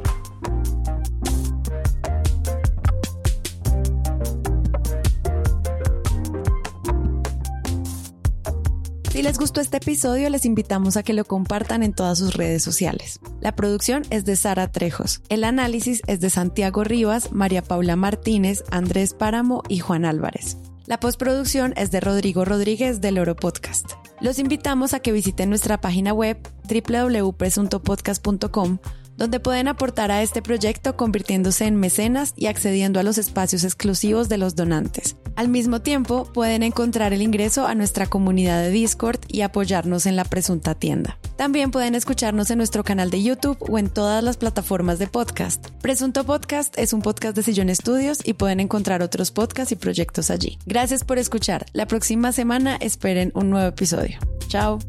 Si les gustó este episodio, les invitamos a que lo compartan en todas sus redes sociales. La producción es de Sara Trejos. El análisis es de Santiago Rivas, María Paula Martínez, Andrés Páramo y Juan Álvarez. La postproducción es de Rodrigo Rodríguez del Oro Podcast. Los invitamos a que visiten nuestra página web www.presuntopodcast.com donde pueden aportar a este proyecto convirtiéndose en mecenas y accediendo a los espacios exclusivos de los donantes. Al mismo tiempo, pueden encontrar el ingreso a nuestra comunidad de Discord y apoyarnos en la presunta tienda. También pueden escucharnos en nuestro canal de YouTube o en todas las plataformas de podcast. Presunto Podcast es un podcast de Sillón Estudios y pueden encontrar otros podcasts y proyectos allí. Gracias por escuchar. La próxima semana esperen un nuevo episodio. Chao.